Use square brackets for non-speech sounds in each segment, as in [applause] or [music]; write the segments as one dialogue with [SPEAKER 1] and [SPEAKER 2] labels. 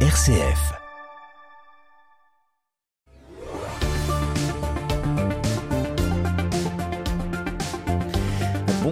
[SPEAKER 1] RCF.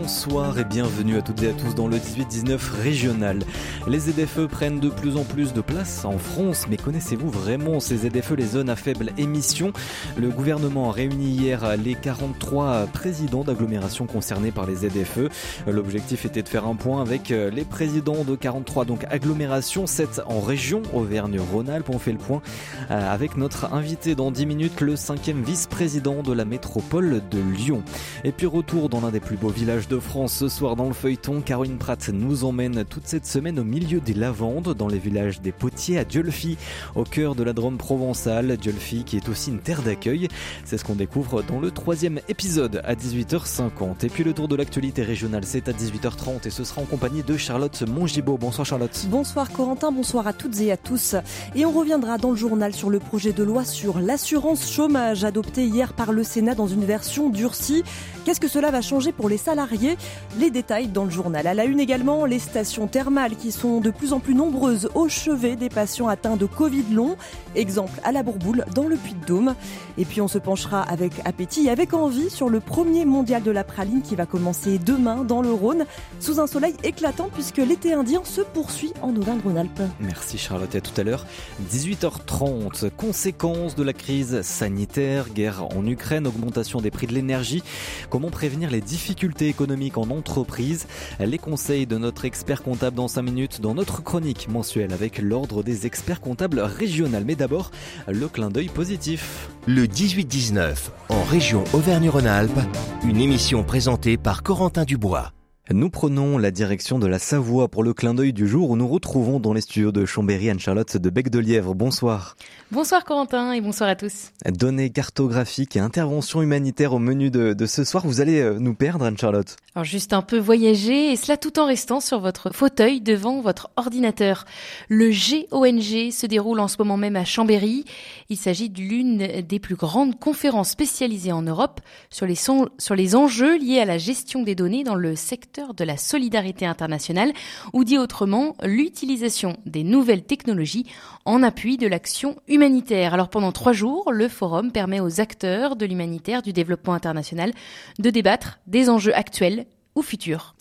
[SPEAKER 1] Bonsoir et bienvenue à toutes et à tous dans le 18-19 régional. Les ZFE prennent de plus en plus de place en France, mais connaissez-vous vraiment ces ZFE, les zones à faible émission? Le gouvernement a réuni hier les 43 présidents d'agglomération concernés par les ZFE. L'objectif était de faire un point avec les présidents de 43 donc agglomérations, 7 en région Auvergne-Rhône-Alpes. On fait le point avec notre invité dans 10 minutes, le cinquième vice-président de la métropole de Lyon. Et puis retour dans l'un des plus beaux villages de France ce soir dans le feuilleton. Caroline Pratt nous emmène toute cette semaine au milieu des lavandes, dans les villages des Potiers à Diolfi, au cœur de la Drôme provençale. Diolfi qui est aussi une terre d'accueil. C'est ce qu'on découvre dans le troisième épisode à 18h50. Et puis le tour de l'actualité régionale, c'est à 18h30 et ce sera en compagnie de Charlotte Mongibaud. Bonsoir Charlotte.
[SPEAKER 2] Bonsoir Corentin, bonsoir à toutes et à tous. Et on reviendra dans le journal sur le projet de loi sur l'assurance chômage adopté hier par le Sénat dans une version durcie. Qu'est-ce que cela va changer pour les salariés? Les détails dans le journal. À la une également, les stations thermales qui sont de plus en plus nombreuses au chevet des patients atteints de Covid long. Exemple à la Bourboule dans le Puy-de-Dôme. Et puis on se penchera avec appétit et avec envie sur le premier mondial de la praline qui va commencer demain dans le Rhône sous un soleil éclatant puisque l'été indien se poursuit en Auvergne-Rhône-Alpes.
[SPEAKER 1] Merci Charlotte, à tout à l'heure. 18h30, conséquences de la crise sanitaire, guerre en Ukraine, augmentation des prix de l'énergie. Comment prévenir les difficultés économique en entreprise. Les conseils de notre expert comptable dans 5 minutes dans notre chronique mensuelle avec l'ordre des experts comptables régional. Mais d'abord, le clin d'œil positif.
[SPEAKER 3] Le 18-19 en région Auvergne-Rhône-Alpes, une émission présentée par Corentin Dubois.
[SPEAKER 1] Nous prenons la direction de la Savoie pour le clin d'œil du jour où nous retrouvons dans les studios de Chambéry Anne-Charlotte de Bec de Lièvre. Bonsoir.
[SPEAKER 4] Bonsoir Corentin et bonsoir à tous.
[SPEAKER 1] Données cartographiques et interventions humanitaires au menu de, de ce soir. Vous allez euh, nous perdre Anne-Charlotte
[SPEAKER 4] Alors juste un peu voyager et cela tout en restant sur votre fauteuil devant votre ordinateur. Le GONG se déroule en ce moment même à Chambéry. Il s'agit de l'une des plus grandes conférences spécialisées en Europe sur les, enjeux liés à la gestion des données dans le secteur de la solidarité internationale, ou dit autrement, l'utilisation des nouvelles technologies en appui de l'action humanitaire. Alors pendant trois jours, le forum permet aux acteurs de l'humanitaire, du développement international, de débattre des enjeux actuels ou.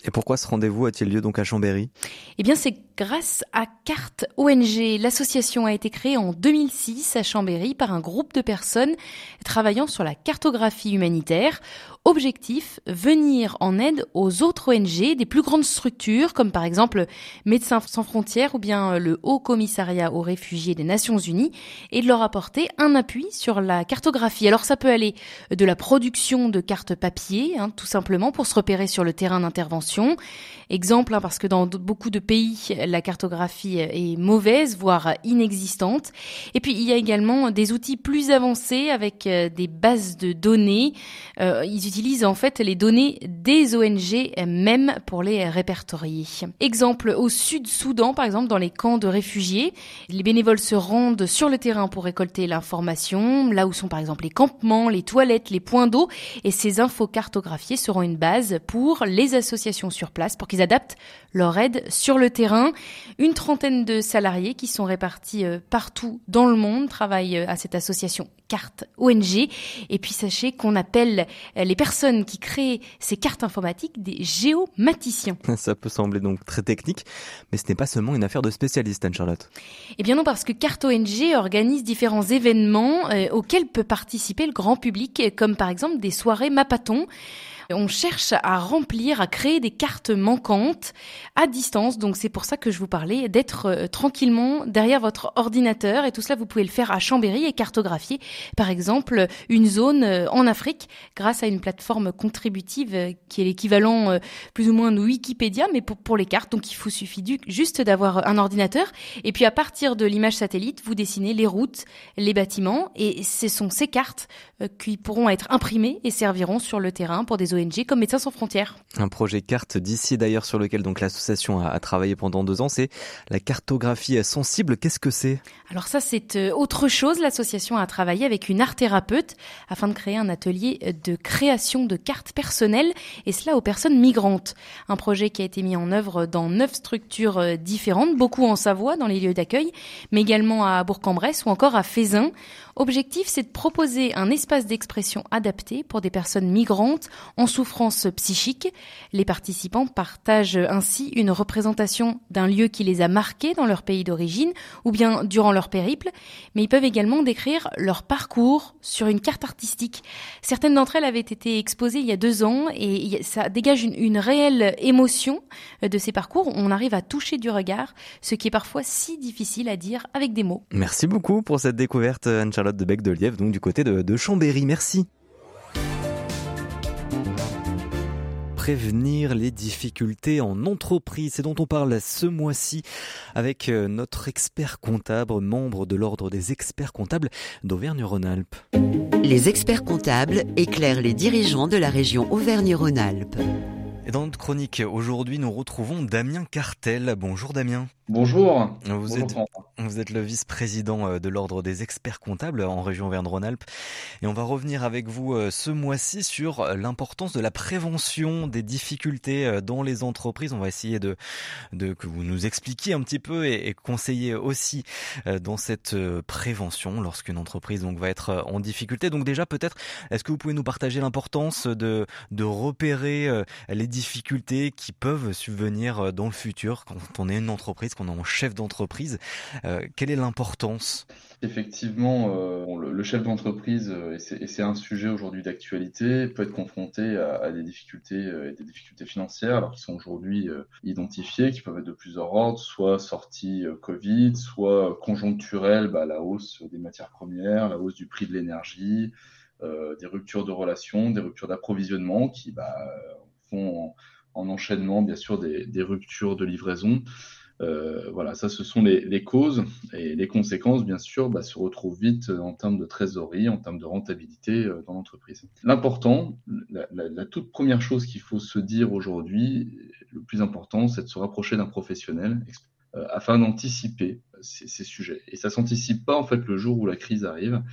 [SPEAKER 1] Et pourquoi ce rendez-vous a-t-il lieu donc à Chambéry?
[SPEAKER 4] Eh bien, c'est grâce à Carte ONG. L'association a été créée en 2006 à Chambéry par un groupe de personnes travaillant sur la cartographie humanitaire. Objectif, venir en aide aux autres ONG, des plus grandes structures comme par exemple Médecins sans frontières ou bien le Haut Commissariat aux réfugiés des Nations Unies et de leur apporter un appui sur la cartographie. Alors ça peut aller de la production de cartes papier, hein, tout simplement pour se repérer sur le terrain d'intervention. Exemple, hein, parce que dans beaucoup de pays, la cartographie est mauvaise, voire inexistante. Et puis il y a également des outils plus avancés avec euh, des bases de données. Euh, utilisent en fait les données des ONG même pour les répertorier. Exemple au Sud-Soudan, par exemple, dans les camps de réfugiés, les bénévoles se rendent sur le terrain pour récolter l'information, là où sont par exemple les campements, les toilettes, les points d'eau, et ces infos cartographiées seront une base pour les associations sur place pour qu'ils adaptent leur aide sur le terrain. Une trentaine de salariés qui sont répartis euh, partout dans le monde travaillent euh, à cette association carte ONG. Et puis sachez qu'on appelle euh, les personnes qui créent ces cartes informatiques des géomaticiens. [laughs]
[SPEAKER 1] Ça peut sembler donc très technique, mais ce n'est pas seulement une affaire de spécialistes, Anne-Charlotte.
[SPEAKER 4] Eh bien non, parce que Carte ONG organise différents événements auxquels peut participer le grand public, comme par exemple des soirées Mapaton. On cherche à remplir, à créer des cartes manquantes à distance. Donc c'est pour ça que je vous parlais d'être euh, tranquillement derrière votre ordinateur. Et tout cela, vous pouvez le faire à Chambéry et cartographier, par exemple, une zone euh, en Afrique grâce à une plateforme contributive euh, qui est l'équivalent plus ou moins de Wikipédia, mais pour, les cartes. Donc il vous suffit juste d'avoir un ordinateur. Et puis à partir de l'image satellite, vous dessinez les routes, les bâtiments. Et ce sont ces cartes qui pourront être imprimées et serviront sur le terrain pour des des ONG comme Médecins sans frontières.
[SPEAKER 1] Un projet carte d'ici d'ailleurs sur lequel donc l'association a, travaillé pendant deux ans, c'est la cartographie sensible. Qu'est-ce que c'est?
[SPEAKER 4] Alors ça c'est euh, autre chose. L'association a travaillé avec une art thérapeute afin de créer un atelier de création de cartes personnelles et cela aux personnes migrantes. Un projet qui a été mis en œuvre dans neuf structures euh, différentes, beaucoup en Savoie dans les lieux d'accueil, mais également à Bourg-en-Bresse ou encore à Fézin. Objectif, c'est de proposer un espace d'expression adapté pour des personnes migrantes en souffrance psychique. Les participants partagent ainsi une représentation d'un lieu qui les a marqués dans leur pays d'origine ou bien durant leur périple, mais ils peuvent également décrire leur parcours sur une carte artistique. Certaines d'entre elles avaient été exposées il y a deux ans et ça dégage une, réelle émotion de ces parcours. On arrive à toucher du regard, ce qui est parfois si difficile à dire avec des mots.
[SPEAKER 1] Merci beaucoup pour cette découverte, Anne De Bec de Lièvre, donc du côté de, de Chambéry. Merci. prévenir les difficultés en entreprise. C'est dont on parle ce mois-ci avec euh, notre expert comptable, membre de l'ordre des experts comptables d'Auvergne-Rhône-Alpes.
[SPEAKER 5] Les experts comptables éclairent les dirigeants de la région Auvergne-Rhône-Alpes.
[SPEAKER 1] Et dans notre chronique, aujourd'hui, nous retrouvons Damien Cartel. Bonjour Damien.
[SPEAKER 6] Bonjour.
[SPEAKER 1] Vous, êtes, vous êtes le vice-président euh, de l'Ordre des experts comptables en région Auvergne-Rhône-Alpes. Et on va revenir avec vous euh, ce mois-ci sur euh, l'importance de la prévention des difficultés dans les entreprises. On va essayer de, de que vous nous expliquiez un petit peu et, et conseiller aussi dans cette prévention lorsqu'une entreprise donc va être en difficulté. Donc déjà peut-être, est-ce que vous pouvez nous partager l'importance de, de repérer les difficultés qui peuvent subvenir dans le futur quand on est une entreprise qu'on est en chef d'entreprise. Euh, quelle est l'importance?
[SPEAKER 6] Effectivement, euh, le, chef d'entreprise, euh, et c'est un sujet aujourd'hui d'actualité, peut être confronté à, des difficultés et des difficultés financières, qui sont aujourd'hui identifiées, qui peuvent être de plusieurs ordres, soit sortie Covid, soit conjoncturelle, bah, la hausse des matières premières, la hausse du prix de l'énergie, des ruptures de relations, des ruptures d'approvisionnement qui bah, en, enchaînement, bien sûr, des, ruptures de livraison. Euh, voilà, ça, ce sont les, causes et les conséquences, bien sûr, bah, se retrouvent vite en termes de trésorerie, en termes de rentabilité euh, dans l'entreprise. L'important, la, toute première chose qu'il faut se dire aujourd'hui, le plus important, c'est de se rapprocher d'un professionnel euh, afin d'anticiper ces, ces, sujets. Et ça s'anticipe pas en fait le jour où la crise arrive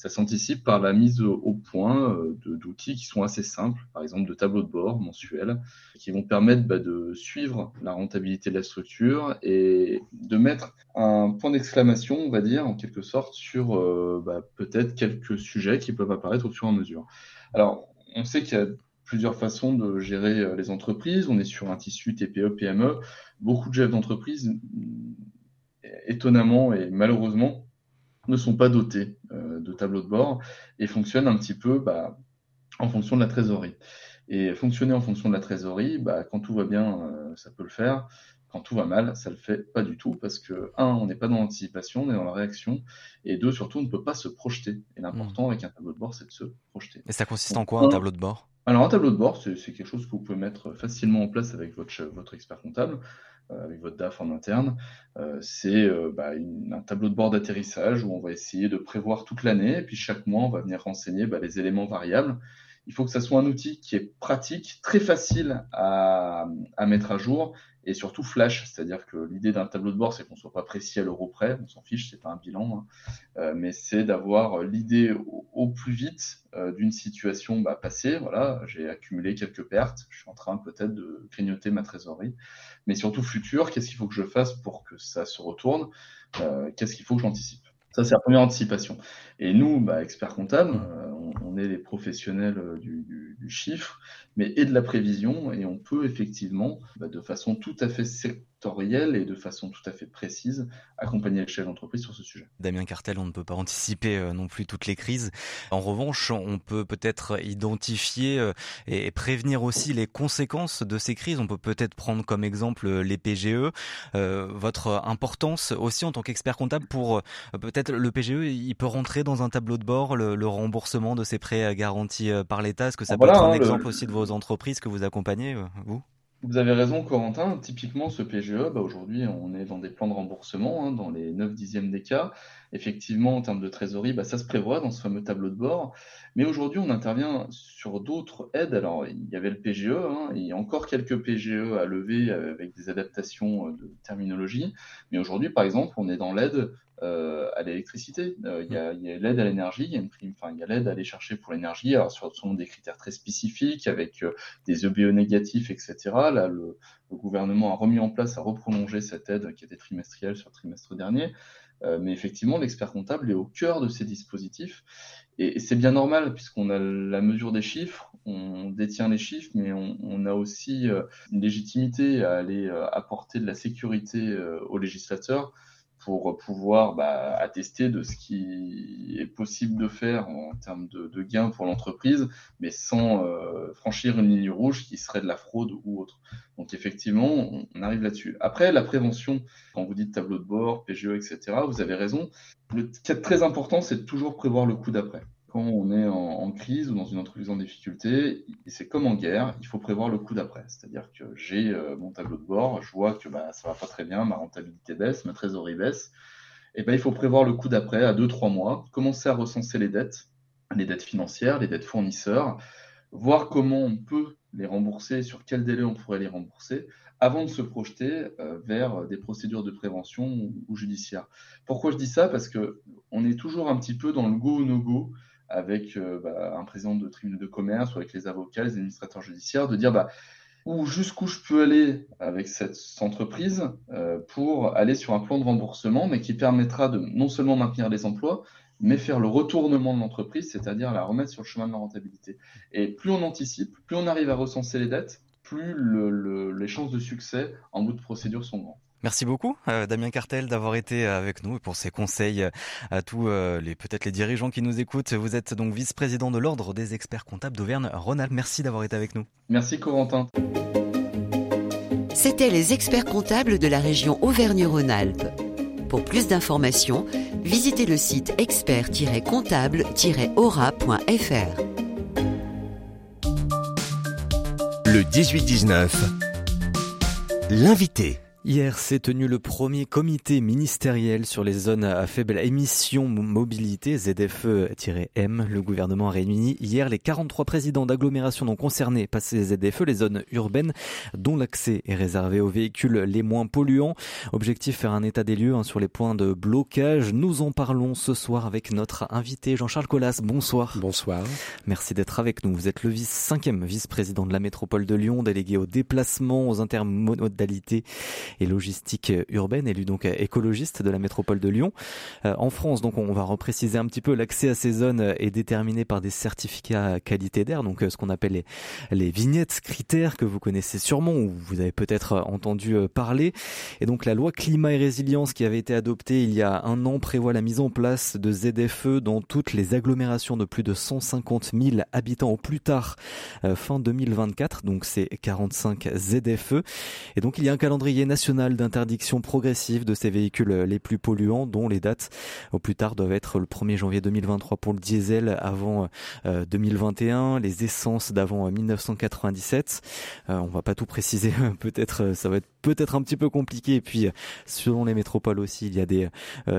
[SPEAKER 6] ça s'anticipe par la mise au point euh, d'outils qui sont assez simples, par exemple de tableaux de bord mensuels, qui vont permettre bah, de suivre la rentabilité de la structure et de mettre un point d'exclamation, on va dire, en quelque sorte, sur euh, bah, peut-être quelques sujets qui peuvent apparaître au fur et à mesure. Alors, on sait qu'il y a plusieurs façons de gérer euh, les entreprises. On est sur un tissu TPE, PME. Beaucoup de chefs d'entreprise, étonnamment et malheureusement, ne sont pas dotés euh, de tableau de bord et fonctionnent un petit peu bah, en fonction de la trésorerie. Et fonctionner en fonction de la trésorerie, bah, quand tout va bien, euh, ça peut le faire. Quand tout va mal, ça le fait pas du tout parce que, un, on n'est pas dans l'anticipation, on est dans la réaction. Et deux, surtout, on ne peut pas se projeter. Et l'important mmh. avec un tableau de bord, c'est de se projeter.
[SPEAKER 1] Et ça consiste en quoi un tableau de bord?
[SPEAKER 6] Alors un tableau de bord, c'est quelque chose que vous pouvez mettre facilement en place avec votre, votre expert comptable, avec votre DAF en interne. Euh, c'est euh, bah, un tableau de bord d'atterrissage où on va essayer de prévoir toute l'année, et puis chaque mois, on va venir renseigner bah, les éléments variables. Il faut que ça soit un outil qui est pratique, très facile à, mettre à jour et surtout flash, c'est-à-dire que l'idée d'un tableau de bord, c'est qu'on soit pas précis à l'euro près, on s'en fiche, c'est pas un bilan, hein. euh, mais c'est d'avoir l'idée au, plus vite euh, d'une situation bah, passée. Voilà, j'ai accumulé quelques pertes, je suis en train peut-être de grignoter ma trésorerie, mais surtout futur, qu'est-ce qu'il faut que je fasse pour que ça se retourne? Euh, Qu'est-ce qu'il faut que j'anticipe? Ça, c'est la première anticipation. Et nous, bah, experts comptables, on, on, est les professionnels du, du, du, chiffre, mais et de la prévision, et on peut effectivement, bah, de façon tout à fait et de façon tout à fait précise accompagner le chef d'entreprise sur ce sujet.
[SPEAKER 1] Damien Cartel, on ne peut pas anticiper euh, non plus toutes les crises. En revanche, on peut peut-être identifier euh, et prévenir aussi les conséquences de ces crises. On peut peut-être prendre comme exemple euh, les PGE. votre importance aussi en tant qu'expert comptable pour peut-être le PGE, il peut rentrer dans un tableau de bord le, remboursement de ces prêts garantis par l'État. Est-ce que ça peut être un hein, exemple aussi de vos entreprises que vous accompagnez, vous?
[SPEAKER 6] Vous avez raison, Corentin. Typiquement, ce PGE, bah, aujourd'hui, on est dans des plans de remboursement, hein, dans les 9 dixièmes des cas. Effectivement, en termes de trésorerie, bah, ça se prévoit dans ce fameux tableau de bord. Mais aujourd'hui, on intervient sur d'autres aides. Alors, il y avait le PGE, hein, il y a encore quelques PGE à lever avec des adaptations de terminologie. Mais aujourd'hui, par exemple, on est dans l'aide euh, à l'électricité. Euh, il y a, l'aide à l'énergie, il y a une prime, enfin, il y a l'aide à aller chercher pour l'énergie, alors sur, selon des critères très spécifiques, avec euh, des EBE négatifs, etc. Là, le, gouvernement a remis en place, a reprolongé cette aide qui était trimestrielle sur le trimestre dernier. mais effectivement, l'expert comptable est au cœur de ces dispositifs. Et, c'est bien normal, puisqu'on a la mesure des chiffres, on détient les chiffres, mais on, on a aussi une légitimité à aller apporter de la sécurité aux législateurs pour pouvoir bah, attester de ce qui est possible de faire en termes de, gains pour l'entreprise, mais sans euh, franchir une ligne rouge qui serait de la fraude ou autre. Donc effectivement, on, arrive là-dessus. Après, la prévention, quand vous dites tableau de bord, PGE, etc., vous avez raison. Le qui est très important, c'est de toujours prévoir le coup d'après quand on est en, crise ou dans une entreprise en difficulté, c'est comme en guerre, il faut prévoir le coup d'après. C'est-à-dire que j'ai euh, mon tableau de bord, je vois que bah, ça va pas très bien, ma rentabilité baisse, ma trésorerie baisse. Et ben, il faut prévoir le coup d'après à 2-3 mois, commencer à recenser les dettes, les dettes financières, les dettes fournisseurs, voir comment on peut les rembourser, sur quel délai on pourrait les rembourser, avant de se projeter euh, vers des procédures de prévention ou, ou judiciaires. Pourquoi je dis ça? Parce que on est toujours un petit peu dans le go no go avec euh, bah, un président de tribunal de commerce ou avec les avocats, les administrateurs judiciaires, de dire bah, où jusqu'où je peux aller avec cette entreprise euh, pour aller sur un plan de remboursement, mais qui permettra de non seulement maintenir les emplois, mais faire le retournement de l'entreprise, c'est-à-dire la remettre sur le chemin de la rentabilité. Et plus on anticipe, plus on arrive à recenser les dettes, plus les chances de succès en bout de procédure sont grandes.
[SPEAKER 1] Merci beaucoup, euh, Damien Cartel, d'avoir été avec nous et pour ses conseils à tous euh, les peut-être les dirigeants qui nous écoutent. Vous êtes donc vice-président de l'Ordre des experts comptables d'Auvergne-Rhône-Alpes. Merci d'avoir été avec nous.
[SPEAKER 6] Merci, Corentin.
[SPEAKER 5] C'était les experts comptables de la région Auvergne-Rhône-Alpes. Pour plus d'informations, visitez le site expert-comptable-aura.fr.
[SPEAKER 3] Le 18-19, l'invité.
[SPEAKER 1] Hier s'est tenu le premier comité ministériel sur les zones à faible émission mobilité, ZFE-M. Le gouvernement a réuni hier les 43 présidents d'agglomérations non concernées par ces ZFE, les zones urbaines dont l'accès est réservé aux véhicules les moins polluants. Objectif faire un état des lieux hein, sur les points de blocage. Nous en parlons ce soir avec notre invité Jean-Charles Collas. Bonsoir.
[SPEAKER 7] Bonsoir.
[SPEAKER 1] Merci d'être avec nous. Vous êtes le vice, cinquième vice-président de la métropole de Lyon, délégué au déplacement, aux intermodalités et logistique urbaine, élu donc écologiste de la métropole de Lyon. Euh, en France, donc on va repréciser un petit peu, l'accès à ces zones est déterminé par des certificats qualité d'air, donc euh, ce qu'on appelle les, les vignettes critères que vous connaissez sûrement ou vous avez peut-être entendu euh, parler. Et donc la loi climat et résilience qui avait été adoptée il y a un an prévoit la mise en place de ZFE dans toutes les agglomérations de plus de 150 000 habitants au plus tard fin 2024. Donc c'est 45 ZFE. Et donc il y a un calendrier national d'interdiction progressive de ces véhicules les plus polluants, dont les dates au plus tard doivent être le 1er janvier 2023 pour le diesel avant 2021, euh, les essences d'avant 1997. Euh, euh, on va pas tout préciser, [laughs] peut-être ça va être peut-être un petit peu compliqué. Et puis selon les métropoles aussi, il y a des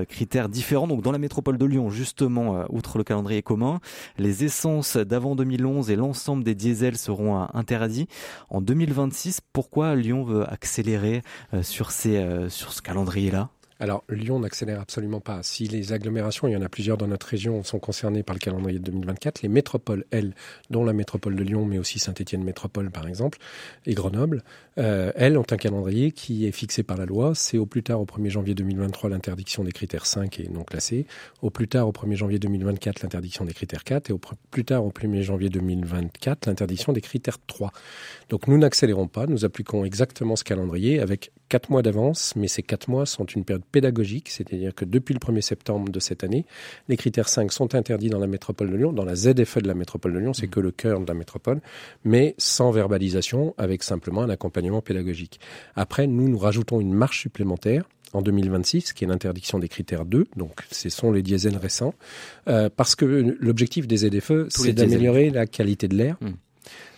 [SPEAKER 1] critères différents. Donc dans la métropole de Lyon, justement, outre le calendrier commun, les essences d'avant 2011 et l'ensemble des diesels seront interdits en 2026. Pourquoi Lyon veut accélérer sur, ces, euh, sur ce calendrier-là?
[SPEAKER 7] Alors, Lyon n'accélère absolument pas. Si les agglomérations, il y en a plusieurs dans notre région, sont concernées par le calendrier de 2024, les métropoles, elles, dont la métropole de Lyon, mais aussi Saint-Étienne Métropole, par exemple, et Grenoble, euh, elles ont un calendrier qui est fixé par la loi. C'est au plus tard au 1er janvier 2023 l'interdiction des critères 5 et non classés, au plus tard au 1er janvier 2024 l'interdiction des critères 4 et au plus tard au 1er janvier 2024 l'interdiction des critères 3. Donc nous n'accélérons pas, nous appliquons exactement ce calendrier avec 4 mois d'avance, mais ces 4 mois sont une période pédagogique, c'est-à-dire que depuis le 1er septembre de cette année, les critères 5 sont interdits dans la métropole de Lyon, dans la ZFE de la métropole de Lyon, c'est mmh. que le cœur de la métropole, mais sans verbalisation, avec simplement un accompagnement pédagogique. Après, nous, nous rajoutons une marche supplémentaire en 2026, qui est l'interdiction des critères 2, donc ce sont les diesels récents, euh, parce que l'objectif des ZFE, c'est d'améliorer la qualité de l'air. Mmh.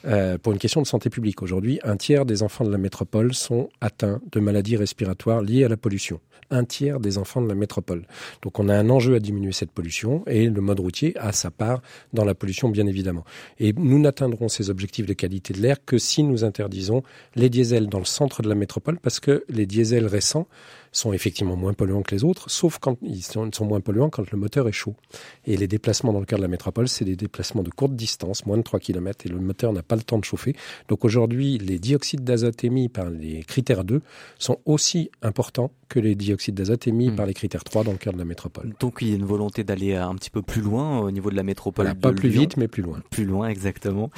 [SPEAKER 7] Euh, pour une question de santé publique. Aujourd'hui, un tiers des enfants de la métropole sont atteints de maladies respiratoires liées à la pollution. Un tiers des enfants de la métropole. Donc on a un enjeu à diminuer cette pollution et le mode routier a sa part dans la pollution, bien évidemment. Et nous n'atteindrons ces objectifs de qualité de l'air que si nous interdisons les diesels dans le centre de la métropole parce que les diesels récents sont effectivement moins polluants que les autres, sauf quand ils sont, moins polluants quand le moteur est chaud. Et les déplacements dans le cœur de la métropole, c'est des déplacements de courte distance, moins de 3 km, et le moteur n'a pas le temps de chauffer. Donc aujourd'hui, les dioxydes d'azote émis par les critères 2 sont aussi importants que les dioxydes d'azote émis hmm. par les critères 3 dans le cœur de la métropole.
[SPEAKER 1] Donc il y a une volonté d'aller un petit peu plus loin au niveau de la métropole.
[SPEAKER 7] pas plus vite, mais plus loin.
[SPEAKER 1] Plus loin, exactement.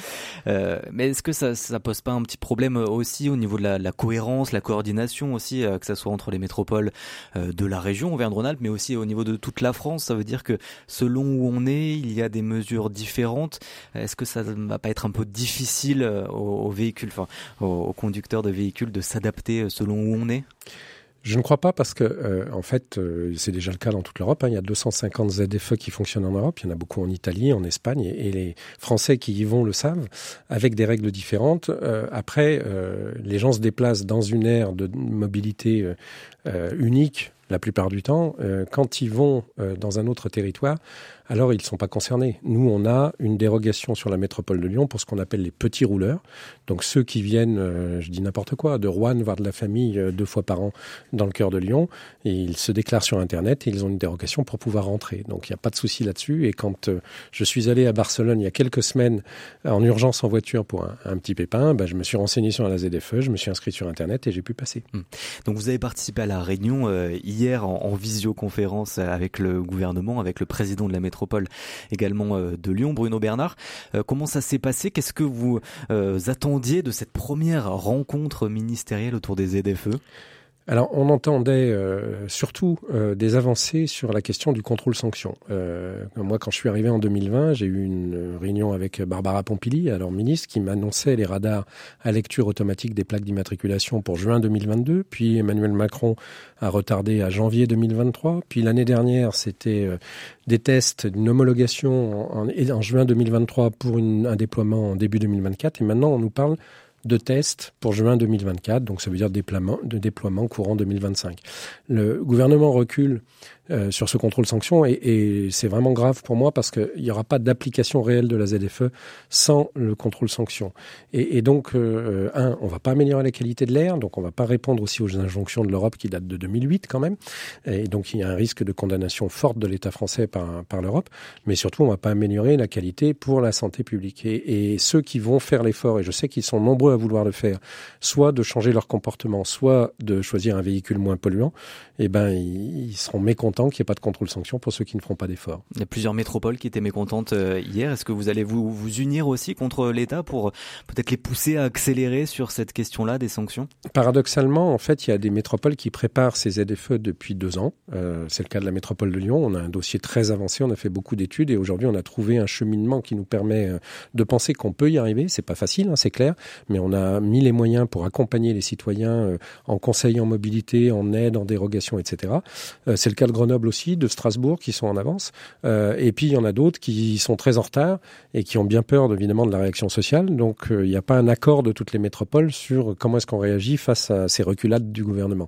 [SPEAKER 1] Euh, mais est-ce que ça, ça pose pas un petit problème aussi au niveau de la, la cohérence, la coordination aussi, euh, que ça soit entre les métropoles euh, de la région Auvergne-Rhône-Alpes, mais aussi au niveau de toute la France? Ça veut dire que selon où on est, il y a des mesures différentes. Est-ce que ça ne va pas être un peu difficile euh, aux, véhicules, enfin aux conducteurs de véhicules de s'adapter euh, selon où on est?
[SPEAKER 7] Je ne crois pas parce que, euh, en fait, c'est déjà le cas dans toute l'Europe. Hein. Il y a 250 ZFE qui fonctionnent en Europe. Il y en a beaucoup en Italie, en Espagne, et, les Français qui y vont le savent, avec des règles différentes. Après, les gens se déplacent dans une ère de mobilité unique la plupart du temps. quand ils vont dans un autre territoire, alors ils ne sont pas concernés. Nous, on a une dérogation sur la métropole de Lyon pour ce qu'on appelle les petits rouleurs. Donc ceux qui viennent, euh, je dis n'importe quoi, de Rouen, voir de la famille euh, deux fois par an dans le cœur de Lyon, ils se déclarent sur Internet et ils ont une dérogation pour pouvoir rentrer. Donc il n'y a pas de souci là-dessus. Et quand euh, je suis allé à Barcelone il y a quelques semaines en urgence en voiture pour un, petit pépin, bah, je me suis renseigné sur la ZFE, je me suis inscrit sur Internet et j'ai pu passer.
[SPEAKER 1] Hum. Donc vous avez participé à la réunion hier en visioconférence avec le gouvernement, avec le président de la métropole également euh, de Lyon, Bruno Bernard. Euh, comment ça s'est passé? Qu'est-ce que vous euh, attendiez de cette première rencontre ministérielle autour des ZFE
[SPEAKER 7] alors, on entendait euh, surtout euh, des avancées sur la question du contrôle-sanction. Euh, moi, quand je suis arrivé en 2020, j'ai eu une réunion avec Barbara Pompili, alors ministre, qui m'annonçait les radars à lecture automatique des plaques d'immatriculation pour juin 2022. Puis Emmanuel Macron a retardé à janvier 2023. Puis l'année dernière, c'était des tests, d'une homologation en, en, juin 2023 pour un déploiement en début 2024. Et maintenant, on nous parle de tests pour juin 2024, donc ça veut dire déploiement, de déploiement courant 2025. Le gouvernement recule euh, sur ce contrôle sanction et, et c'est vraiment grave pour moi parce qu'il n'y aura pas d'application réelle de la ZFE sans le contrôle sanction. Et, et donc, euh, un, on va pas améliorer la qualité de l'air, donc on va pas répondre aussi aux injonctions de l'Europe qui datent de 2008 quand même. Et donc il y a un risque de condamnation forte de l'État français par, par l'Europe, mais surtout on va pas améliorer la qualité pour la santé publique. Et, et ceux qui vont faire l'effort, et je sais qu'ils sont nombreux à vouloir le faire, soit de changer leur comportement, soit de choisir un véhicule moins polluant, eh ben ils, ils seront mécontents qu'il n'y ait pas de contrôle sanction pour ceux qui ne feront pas d'efforts.
[SPEAKER 1] Il y a plusieurs métropoles qui étaient mécontentes euh, hier. Est-ce que vous allez vous, vous unir aussi contre l'État pour peut-être les pousser à accélérer sur cette question-là des sanctions?
[SPEAKER 7] Paradoxalement, en fait, il y a des métropoles qui préparent ces ZFE depuis deux ans. Euh, c'est le cas de la métropole de Lyon. On a un dossier très avancé, on a fait beaucoup d'études et aujourd'hui, on a trouvé un cheminement qui nous permet euh, de penser qu'on peut y arriver. C'est pas facile, hein, c'est clair, mais on a mis les moyens pour accompagner les citoyens en conseil en mobilité, en aide, en dérogation, etc. c'est le cas de Grenoble aussi, de Strasbourg qui sont en avance. Euh, et puis il y en a d'autres qui sont très en retard et qui ont bien peur évidemment de la réaction sociale. Donc euh, il n'y a pas un accord de toutes les métropoles sur comment est-ce qu'on réagit face à ces reculades du gouvernement.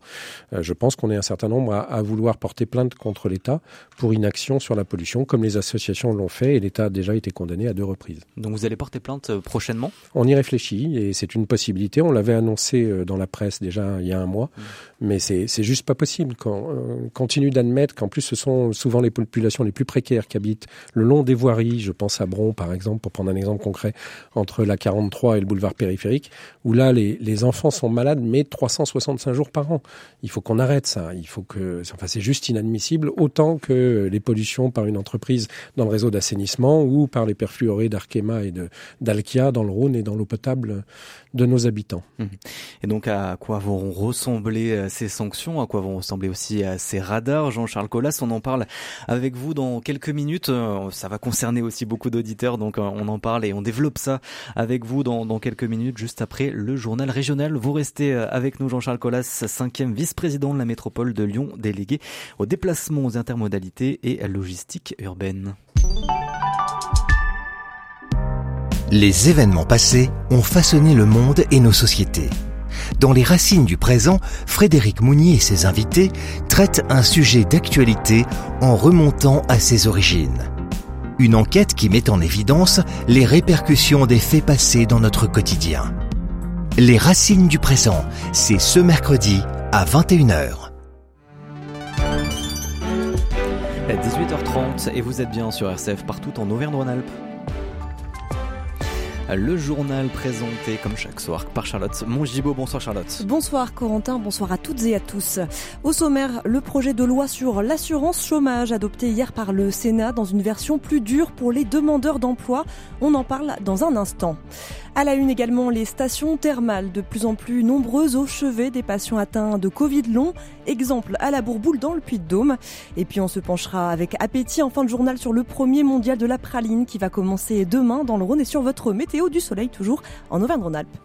[SPEAKER 7] Euh, je pense qu'on est un certain nombre à, à vouloir porter plainte contre l'État pour inaction sur la pollution, comme les associations l'ont fait et l'État a déjà été condamné à deux reprises.
[SPEAKER 1] Donc vous allez porter plainte euh, prochainement?
[SPEAKER 7] On y réfléchit et c'est une possibilité. On l'avait annoncé euh, dans la presse déjà il y a un mois, mmh. mais c'est juste pas possible. Quand on continue d'admettre qu'en plus ce sont souvent les populations les plus précaires qui habitent le long des voiries, je pense à Bron par exemple, pour prendre un exemple concret, entre la 43 et le boulevard périphérique, où là les, enfants sont malades mais 365 jours par an. Il faut qu'on arrête ça, il faut que, enfin c'est juste inadmissible, autant que les pollutions par une entreprise dans le réseau d'assainissement ou par les perfluorés d'Arkema et d'Alkia dans le Rhône et dans l'eau potable de nos habitants.
[SPEAKER 1] Mmh. Et donc à quoi vont ressembler euh, ces sanctions, à quoi vont ressembler aussi euh, ces radars, Jean-Charles? Collas, on en parle avec vous dans quelques minutes. Euh, ça va concerner aussi beaucoup d'auditeurs, donc on en parle et on développe ça avec vous dans, quelques minutes, juste après le journal régional. Vous restez avec nous, Jean-Charles Collas, cinquième vice-président de la métropole de Lyon, délégué aux déplacements, aux intermodalités et à logistique urbaine.
[SPEAKER 3] Les événements passés ont façonné le monde et nos sociétés. Dans les racines du présent, Frédéric Mounier et ses invités traitent un sujet d'actualité en remontant à ses origines. Une enquête qui met en évidence les répercussions des faits passés dans notre quotidien. Les racines du présent, c'est ce mercredi à 21h.
[SPEAKER 1] 18h30 et vous êtes bien sur RCF partout en Auvergne-Rhône-Alpes. Le journal présenté comme chaque soir par Charlotte Mongibaud. Bonsoir Charlotte.
[SPEAKER 2] Bonsoir Corentin, bonsoir à toutes et à tous. Au sommaire, le projet de loi sur l'assurance chômage adopté hier par le Sénat dans une version plus dure pour les demandeurs d'emploi. On en parle dans un instant. À la une également, les stations thermales de plus en plus nombreuses au chevet des patients atteints de Covid long. Exemple à la Bourboule dans le Puy-de-Dôme. Et puis on se penchera avec appétit en fin de journal sur le premier mondial de la praline qui va commencer demain dans le Rhône et sur votre météo du soleil toujours en Auvergne-Rhône-Alpes.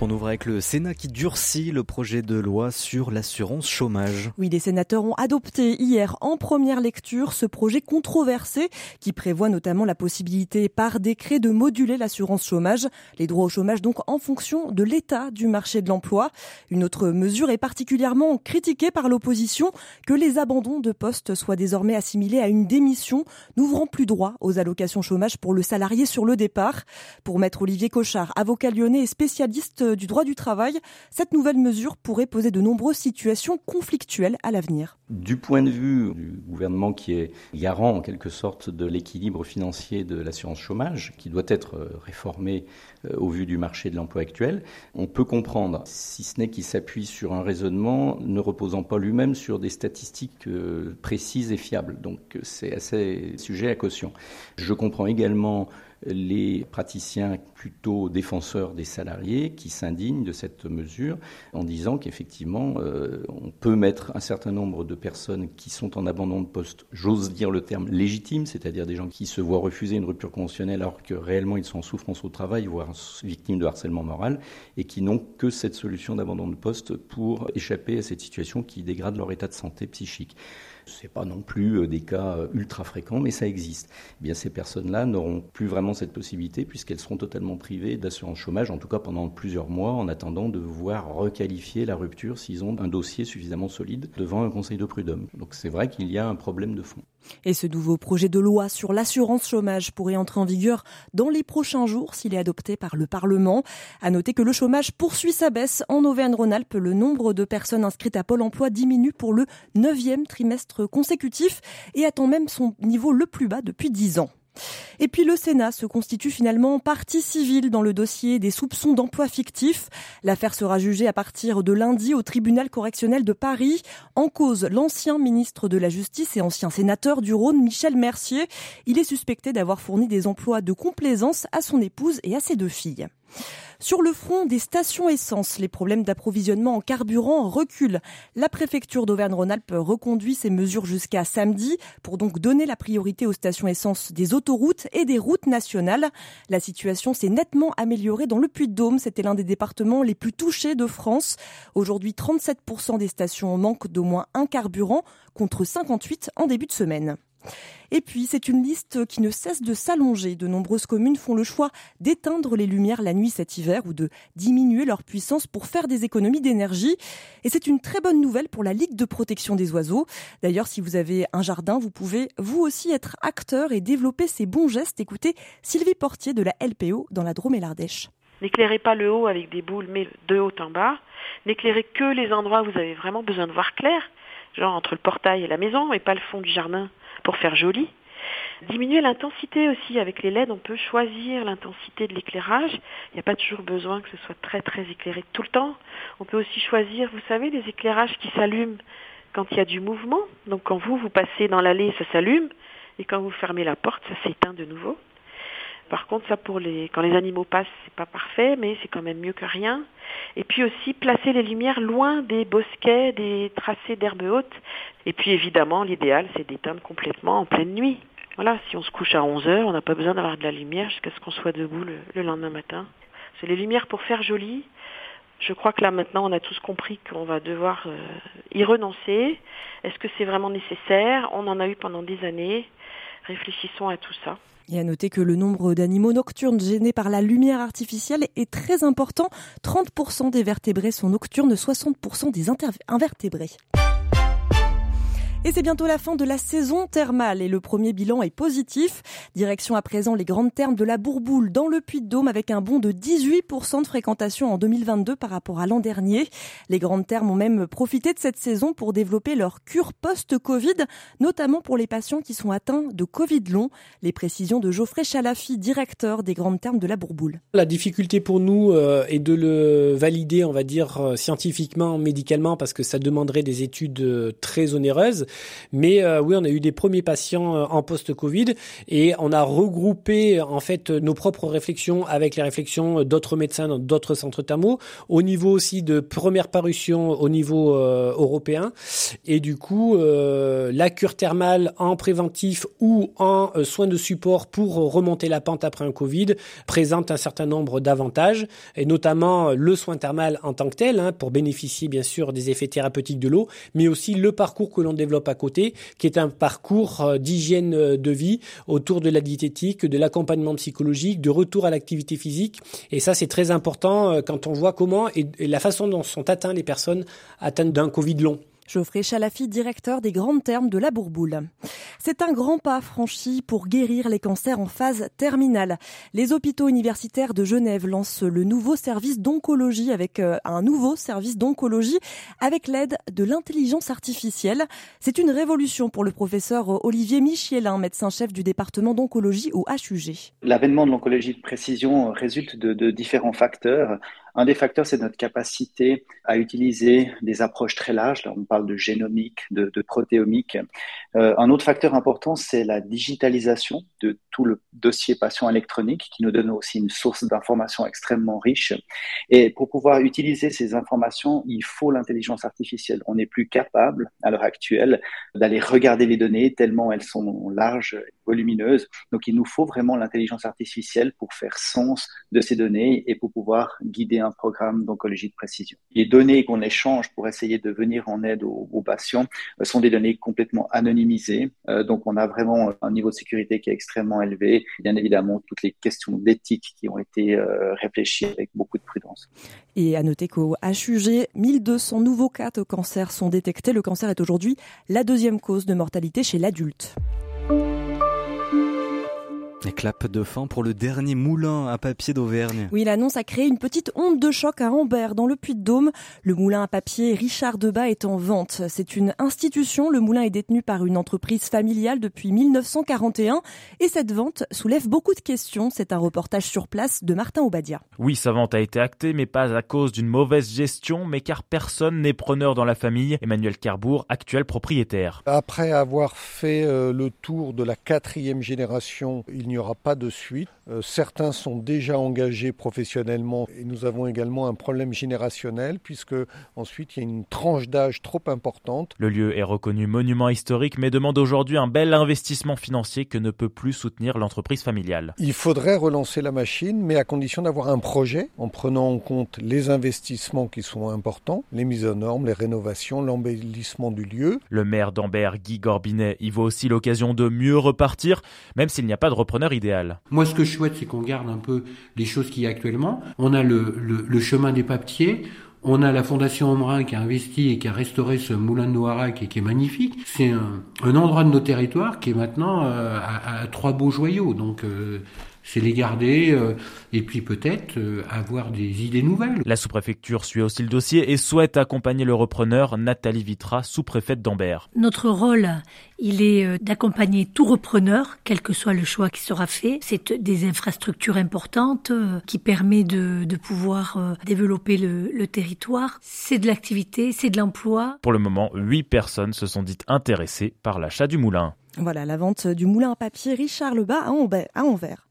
[SPEAKER 1] Donc on ouvre avec le Sénat qui durcit le projet de loi sur l'assurance chômage.
[SPEAKER 2] Oui, les sénateurs ont adopté hier en première lecture ce projet controversé qui prévoit notamment la possibilité par décret de moduler l'assurance chômage, les droits au chômage donc en fonction de l'état du marché de l'emploi. Une autre mesure est particulièrement critiquée par l'opposition, que les abandons de poste soient désormais assimilés à une démission, n'ouvrant plus droit aux allocations chômage pour le salarié sur le départ. Pour maître Olivier Cochard, avocat lyonnais et spécialiste du droit du travail, cette nouvelle mesure pourrait poser de nombreuses situations conflictuelles à l'avenir.
[SPEAKER 8] Du point de vue du gouvernement qui est garant en quelque sorte de l'équilibre financier de l'assurance chômage, qui doit être euh, réformé euh, au vu du marché de l'emploi actuel, on peut comprendre, si ce n'est qu'il s'appuie sur un raisonnement ne reposant pas lui-même sur des statistiques euh, précises et fiables. Donc c'est assez sujet à caution. Je comprends également les praticiens plutôt défenseurs des salariés qui s'indignent de cette mesure en disant qu'effectivement, euh, on peut mettre un certain nombre de personnes qui sont en abandon de poste, j'ose dire le terme légitime, c'est-à-dire des gens qui se voient refuser une rupture conventionnelle alors que réellement ils sont en souffrance au travail, voire victimes de harcèlement moral, et qui n'ont que cette solution d'abandon de poste pour échapper à cette situation qui dégrade leur état de santé psychique. Ce n'est pas non plus euh, des cas euh, ultra fréquents, mais ça existe. Eh bien, ces personnes-là n'auront plus vraiment cette possibilité puisqu'elles seront totalement privées d'assurance chômage, en tout cas pendant plusieurs mois, en attendant de voir requalifier la rupture s'ils ont un dossier suffisamment solide devant un conseil de prud'homme. Donc c'est vrai qu'il y a un problème de fond.
[SPEAKER 2] Et ce nouveau projet de loi sur l'assurance chômage pourrait entrer en vigueur dans les prochains jours s'il est adopté par le Parlement. À noter que le chômage poursuit sa baisse. En Auvergne-Rhône-Alpes, le nombre de personnes inscrites à Pôle emploi diminue pour le neuvième trimestre consécutif et atteint même son niveau le plus bas depuis dix ans. Et puis le Sénat se constitue finalement partie civile dans le dossier des soupçons d'emploi fictif. L'affaire sera jugée à partir de lundi au tribunal correctionnel de Paris. En cause, l'ancien ministre de la Justice et ancien sénateur du Rhône, Michel Mercier. Il est suspecté d'avoir fourni des emplois de complaisance à son épouse et à ses deux filles. Sur le front des stations essence, les problèmes d'approvisionnement en carburant reculent. La préfecture d'Auvergne-Rhône-Alpes reconduit ces mesures jusqu'à samedi pour donc donner la priorité aux stations essence des autoroutes et des routes nationales. La situation s'est nettement améliorée dans le Puy-de-Dôme. C'était l'un des départements les plus touchés de France. Aujourd'hui, 37% des stations manquent d'au moins un carburant contre 58 en début de semaine. Et puis, c'est une liste qui ne cesse de s'allonger. De nombreuses communes font le choix d'éteindre les lumières la nuit cet hiver ou de diminuer leur puissance pour faire des économies d'énergie. Et c'est une très bonne nouvelle pour la Ligue de protection des oiseaux. D'ailleurs, si vous avez un jardin, vous pouvez vous aussi être acteur et développer ces bons gestes. Écoutez Sylvie Portier de la LPO dans la Drôme et l'Ardèche.
[SPEAKER 9] N'éclairez pas le haut avec des boules, mais de haut en bas. N'éclairez que les endroits où vous avez vraiment besoin de voir clair, genre entre le portail et la maison, et pas le fond du jardin pour faire joli. Diminuer l'intensité aussi. Avec les LED, on peut choisir l'intensité de l'éclairage. Il n'y a pas toujours besoin que ce soit très très éclairé tout le temps. On peut aussi choisir, vous savez, des éclairages qui s'allument quand il y a du mouvement. Donc quand vous, vous passez dans l'allée, ça s'allume. Et quand vous fermez la porte, ça s'éteint de nouveau. Par contre, ça pour les quand les animaux passent, c'est pas parfait, mais c'est quand même mieux que rien. Et puis aussi placer les lumières loin des bosquets, des tracés d'herbe haute. Et puis évidemment, l'idéal, c'est d'éteindre complètement en pleine nuit. Voilà, si on se couche à 11 heures, on n'a pas besoin d'avoir de la lumière jusqu'à ce qu'on soit debout le, lendemain matin. C'est les lumières pour faire joli, Je crois que là maintenant on a tous compris qu'on va devoir euh, y renoncer. Est-ce que c'est vraiment nécessaire? On en a eu pendant des années. Réfléchissons à tout ça.
[SPEAKER 2] Et à noter que le nombre d'animaux nocturnes gênés par la lumière artificielle est très important. 30% des vertébrés sont nocturnes, 60% des invertébrés. Et c'est bientôt la fin de la saison thermale et le premier bilan est positif. Direction à présent les grandes thermes de la Bourboule dans le Puy-de-Dôme avec un bond de 18% de fréquentation en 2022 par rapport à l'an dernier. Les grandes thermes ont même profité de cette saison pour développer leur cure post-Covid, notamment pour les patients qui sont atteints de Covid long. Les précisions de Geoffrey Chalafi, directeur des grandes thermes de la Bourboule.
[SPEAKER 10] La difficulté pour nous euh, est de le valider, on va dire, euh, scientifiquement, médicalement, parce que ça demanderait des études euh, très onéreuses. Mais euh, oui, on a eu des premiers patients euh, en post-Covid et on a regroupé en fait nos propres réflexions avec les réflexions d'autres médecins dans d'autres centres thermaux, au niveau aussi de première parution au niveau euh, européen. Et du coup, la cure thermale en préventif ou en soins de support pour remonter la pente après un Covid présente un certain nombre d'avantages, et notamment le soin thermal en tant que tel, hein, pour bénéficier bien sûr des effets thérapeutiques de l'eau, mais aussi le parcours que l'on développe à côté, qui est un parcours euh, d'hygiène euh, de vie autour de la diététique, de l'accompagnement psychologique, de retour à l'activité physique. Et ça, c'est très important euh, quand on voit comment et la façon dont sont atteintes les personnes atteintes d'un Covid long.
[SPEAKER 2] Geoffrey Chalafi, directeur des grandes termes de la Bourboule. C'est un grand pas franchi pour guérir les cancers en phase terminale. Les hôpitaux universitaires de Genève lancent le nouveau service d'oncologie avec euh, un nouveau service d'oncologie avec l'aide de l'intelligence artificielle. C'est une révolution pour le professeur Olivier Michielin, médecin-chef du département d'oncologie au HUG.
[SPEAKER 11] L'avènement de l'oncologie de précision résulte de différents facteurs. Un des facteurs, c'est notre capacité à utiliser des approches très larges. Là, on parle de génomique, de, protéomique. Euh, un autre facteur important, c'est la digitalisation de tout le dossier patient électronique qui nous donne aussi une source d'informations extrêmement riche. Et pour pouvoir utiliser ces informations, il faut l'intelligence artificielle. On n'est plus capable, à l'heure actuelle, d'aller regarder les données tellement elles sont larges, volumineuses. Donc, il nous faut vraiment l'intelligence artificielle pour faire sens de ces données et pour pouvoir guider un programme d'oncologie de précision. Les données qu'on échange pour essayer de venir en aide aux, patients euh, sont des données complètement anonymisées. Euh, donc, on a vraiment un niveau de sécurité qui est extrêmement élevé. Bien évidemment, toutes les questions d'éthique qui ont été euh, réfléchies avec beaucoup de prudence.
[SPEAKER 2] Et à noter qu'au HUG, 1200 nouveaux cas de cancer sont détectés. Le cancer est aujourd'hui la deuxième cause de mortalité chez l'adulte.
[SPEAKER 1] Clap de fin pour le dernier moulin à papier d'Auvergne.
[SPEAKER 2] Oui, l'annonce a créé une petite onde de choc à Ambert, dans le Puy-de-Dôme. Le moulin à papier Richard Debat est en vente. C'est une institution. Le moulin est détenu par une entreprise familiale depuis 1941. Et cette vente soulève beaucoup de questions. C'est un reportage sur place de Martin Obadia.
[SPEAKER 12] Oui, sa vente a été actée, mais pas à cause d'une mauvaise gestion, mais car personne n'est preneur dans la famille. Emmanuel Carbourg, actuel propriétaire.
[SPEAKER 13] Après avoir fait euh, le tour de la quatrième génération, il n'y aura pas de suite. Euh, certains sont déjà engagés professionnellement et nous avons également un problème générationnel puisque ensuite il y a une tranche d'âge trop importante.
[SPEAKER 12] Le lieu est reconnu monument historique mais demande aujourd'hui un bel investissement financier que ne peut plus soutenir l'entreprise familiale.
[SPEAKER 13] Il faudrait relancer la machine mais à condition d'avoir un projet en prenant en compte les investissements qui sont importants, les mises en normes, les rénovations, l'embellissement du lieu.
[SPEAKER 12] Le maire d'Ambert, Guy Gorbinet, y voit aussi l'occasion de mieux repartir même s'il n'y a pas de repreneur
[SPEAKER 14] Moi, ce que je souhaite, c'est qu'on garde un peu les choses qu'il y a actuellement. On a le, chemin des papetiers. On a la Fondation Embrun qui a investi et qui a restauré ce moulin de Noirac et qui est magnifique. C'est un, un, endroit de nos territoires qui est maintenant euh, à, trois beaux joyaux. Donc euh, c'est les garder euh, et puis peut-être euh, avoir des idées nouvelles.
[SPEAKER 12] La sous-préfecture suit aussi le dossier et souhaite accompagner le repreneur Nathalie Vitra, sous-préfète d'Ambert.
[SPEAKER 15] Notre rôle, il est euh, d'accompagner tout repreneur, quel que soit le choix qui sera fait. C'est des infrastructures importantes qui permet de, de pouvoir développer le, le territoire. C'est de l'activité, c'est de l'emploi.
[SPEAKER 12] Pour le moment, huit personnes se sont dites intéressées par l'achat du moulin.
[SPEAKER 2] Voilà la vente du moulin à papier Richard Lebas à Anvers.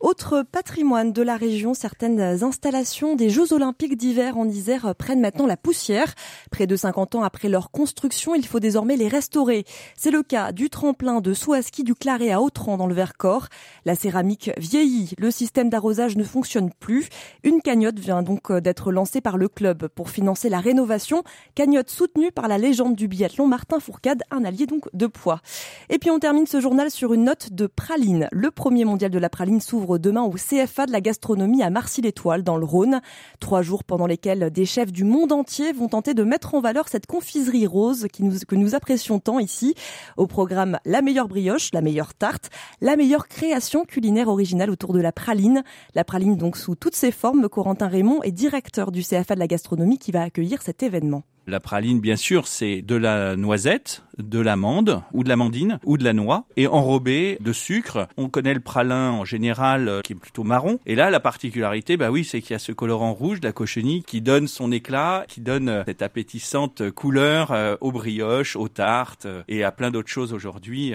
[SPEAKER 2] Autre patrimoine de la région, certaines installations des Jeux Olympiques d'hiver en Isère prennent maintenant la poussière. Près de 50 ans après leur construction, il faut désormais les restaurer. C'est le cas du tremplin de Souaski du Claret à Autran dans le Vercors. La céramique vieillit, le système d'arrosage ne fonctionne plus. Une cagnotte vient donc d'être lancée par le club pour financer la rénovation. Cagnotte soutenue par la légende du biathlon Martin Fourcade, un allié donc de poids. Et puis on termine ce journal sur une note de praline. Le premier mondial de la praline s'ouvre demain au CFA de la gastronomie à Marcy-l'Étoile dans le Rhône. Trois jours pendant lesquels des chefs du monde entier vont tenter de mettre en valeur cette confiserie rose que nous apprécions tant ici. Au programme la meilleure brioche, la meilleure tarte, la meilleure création culinaire originale autour de la praline. La praline donc sous toutes ses formes. Corentin Raymond est directeur du CFA de la gastronomie qui va accueillir cet événement.
[SPEAKER 16] La praline, bien sûr, c'est de la noisette, de l'amande ou de l'amandine ou de la noix et enrobé de sucre. On connaît le pralin en général euh, qui est plutôt marron. Et là, la particularité, bah oui, c'est qu'il y a ce colorant rouge de la cochenille qui donne son éclat, qui donne euh, cette appétissante couleur euh, aux brioches, aux tartes et à plein d'autres choses aujourd'hui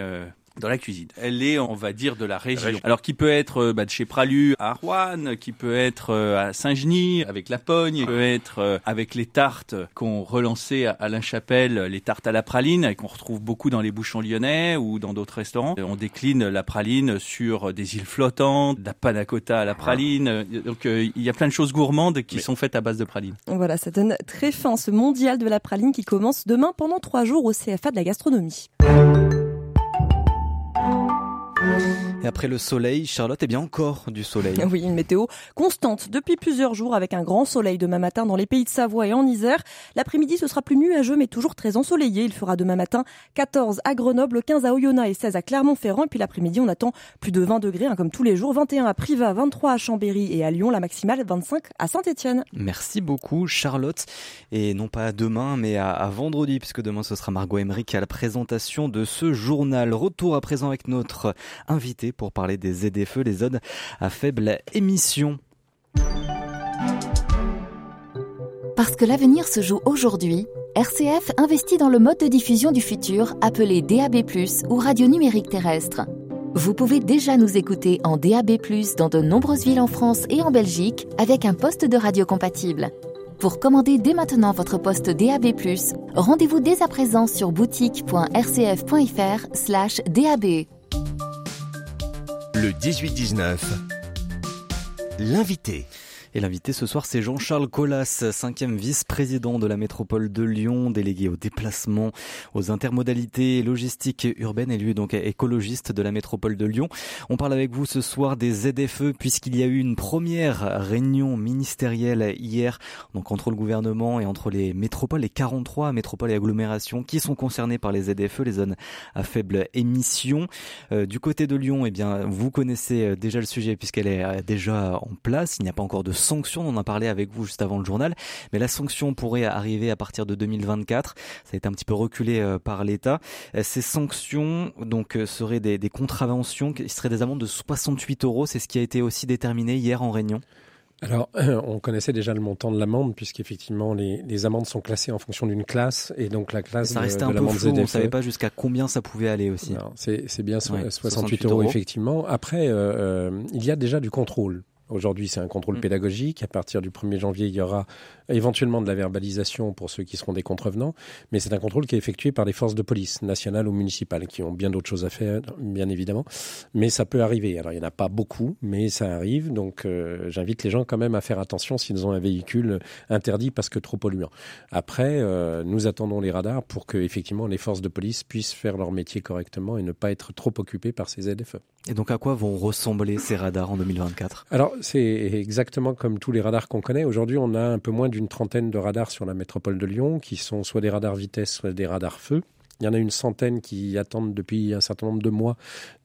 [SPEAKER 16] dans la cuisine. Elle est, on va dire, de la région. Alors, qui peut être euh, bah, de chez Pralu à Rouen, qui peut être euh, à Saint-Genis avec la Pogne, qui peut être euh, avec les tartes qu'on relancé à Alain Chapelle, les tartes à la praline, et qu'on retrouve beaucoup dans les bouchons lyonnais ou dans d'autres restaurants. On décline la praline sur des îles flottantes, de la panna à la praline. Donc, il y a plein de choses gourmandes qui sont faites à base de praline.
[SPEAKER 2] Voilà, ça donne très fin ce mondial de la praline qui commence demain pendant trois jours au CFA de la gastronomie.
[SPEAKER 1] Música Et après le soleil, Charlotte, eh bien encore du soleil. [laughs]
[SPEAKER 2] Oui, une météo constante depuis plusieurs jours avec un grand soleil demain matin dans les pays de Savoie et en Isère. L'après-midi, ce sera plus nuageux mais toujours très ensoleillé. Il fera demain matin 14 à Grenoble, 15 à Oyonnax et 16 à Clermont-Ferrand. Et puis l'après-midi, on attend plus de 20 degrés hein, comme tous les jours. 21 à Privas, 23 à Chambéry et à Lyon. La maximale 25 à Saint-Etienne.
[SPEAKER 1] Merci beaucoup Charlotte. Et non pas demain mais à, vendredi puisque demain ce sera Margot Emery qui a la présentation de ce journal. Retour à présent avec notre invité pour parler des ZFE, les zones à faible émission.
[SPEAKER 17] Parce que l'avenir se joue aujourd'hui, RCF investit dans le mode de diffusion du futur appelé DAB+, ou radio numérique terrestre. Vous pouvez déjà nous écouter en DAB+, dans de nombreuses villes en France et en Belgique, avec un poste de radio compatible. Pour commander dès maintenant votre poste DAB+, rendez-vous dès à présent sur boutique.rcf.fr/dab.
[SPEAKER 3] Le 18-19. L'invité.
[SPEAKER 1] Et l'invité ce soir, c'est Jean-Charles Collas, cinquième vice-président de la métropole de Lyon, délégué au déplacement, aux intermodalités logistiques urbaines et lui donc écologiste de la métropole de Lyon. On parle avec vous ce soir des ZFE puisqu'il y a eu une première réunion ministérielle hier donc entre le gouvernement et entre les métropoles, les 43 métropoles et agglomérations qui sont concernées par les ZFE, les zones à faible émission. Euh, du côté de Lyon, eh bien, vous connaissez déjà le sujet puisqu'elle est déjà en place. Il n'y a pas encore de sanction, on en a parlé avec vous juste avant le journal, mais la sanction pourrait arriver à partir de 2024. Ça a été un petit peu reculé euh, par l'État. Euh, ces sanctions donc euh, seraient des, contraventions qui seraient des amendes de 68 euros. C'est ce qui a été aussi déterminé hier en réunion.
[SPEAKER 7] Alors, on connaissait déjà le montant de l'amende, puisqu'effectivement, les, les amendes sont classées en fonction d'une classe, et donc la classe
[SPEAKER 1] ça restait un peu flou, on ne savait pas jusqu'à combien ça pouvait aller aussi.
[SPEAKER 7] C'est bien 68, euros, effectivement. Après, il y a déjà du contrôle. Aujourd'hui, c'est un contrôle mm. pédagogique. À partir du 1er janvier, il y aura éventuellement de la verbalisation pour ceux qui seront des contrevenants, mais c'est un contrôle qui est effectué par les forces de police nationales ou municipales, qui ont bien d'autres choses à faire, bien évidemment. Mais ça peut arriver. Alors, il n'y en a pas beaucoup, mais ça arrive. Donc, euh, j'invite les gens quand même à faire attention s'ils ont un véhicule interdit parce que trop polluant. Après, euh, nous attendons les radars pour que, effectivement, les forces de police puissent faire leur métier correctement et ne pas être trop occupés par ces ZFE.
[SPEAKER 1] Et donc, à quoi vont ressembler ces radars en 2024
[SPEAKER 7] Alors, c'est exactement comme tous les radars qu'on connaît. Aujourd'hui, on a un peu moins d'une trentaine de radars sur la métropole de Lyon, qui sont soit des radars vitesse, soit des radars feu. Il y en a une centaine qui attendent depuis un certain nombre de mois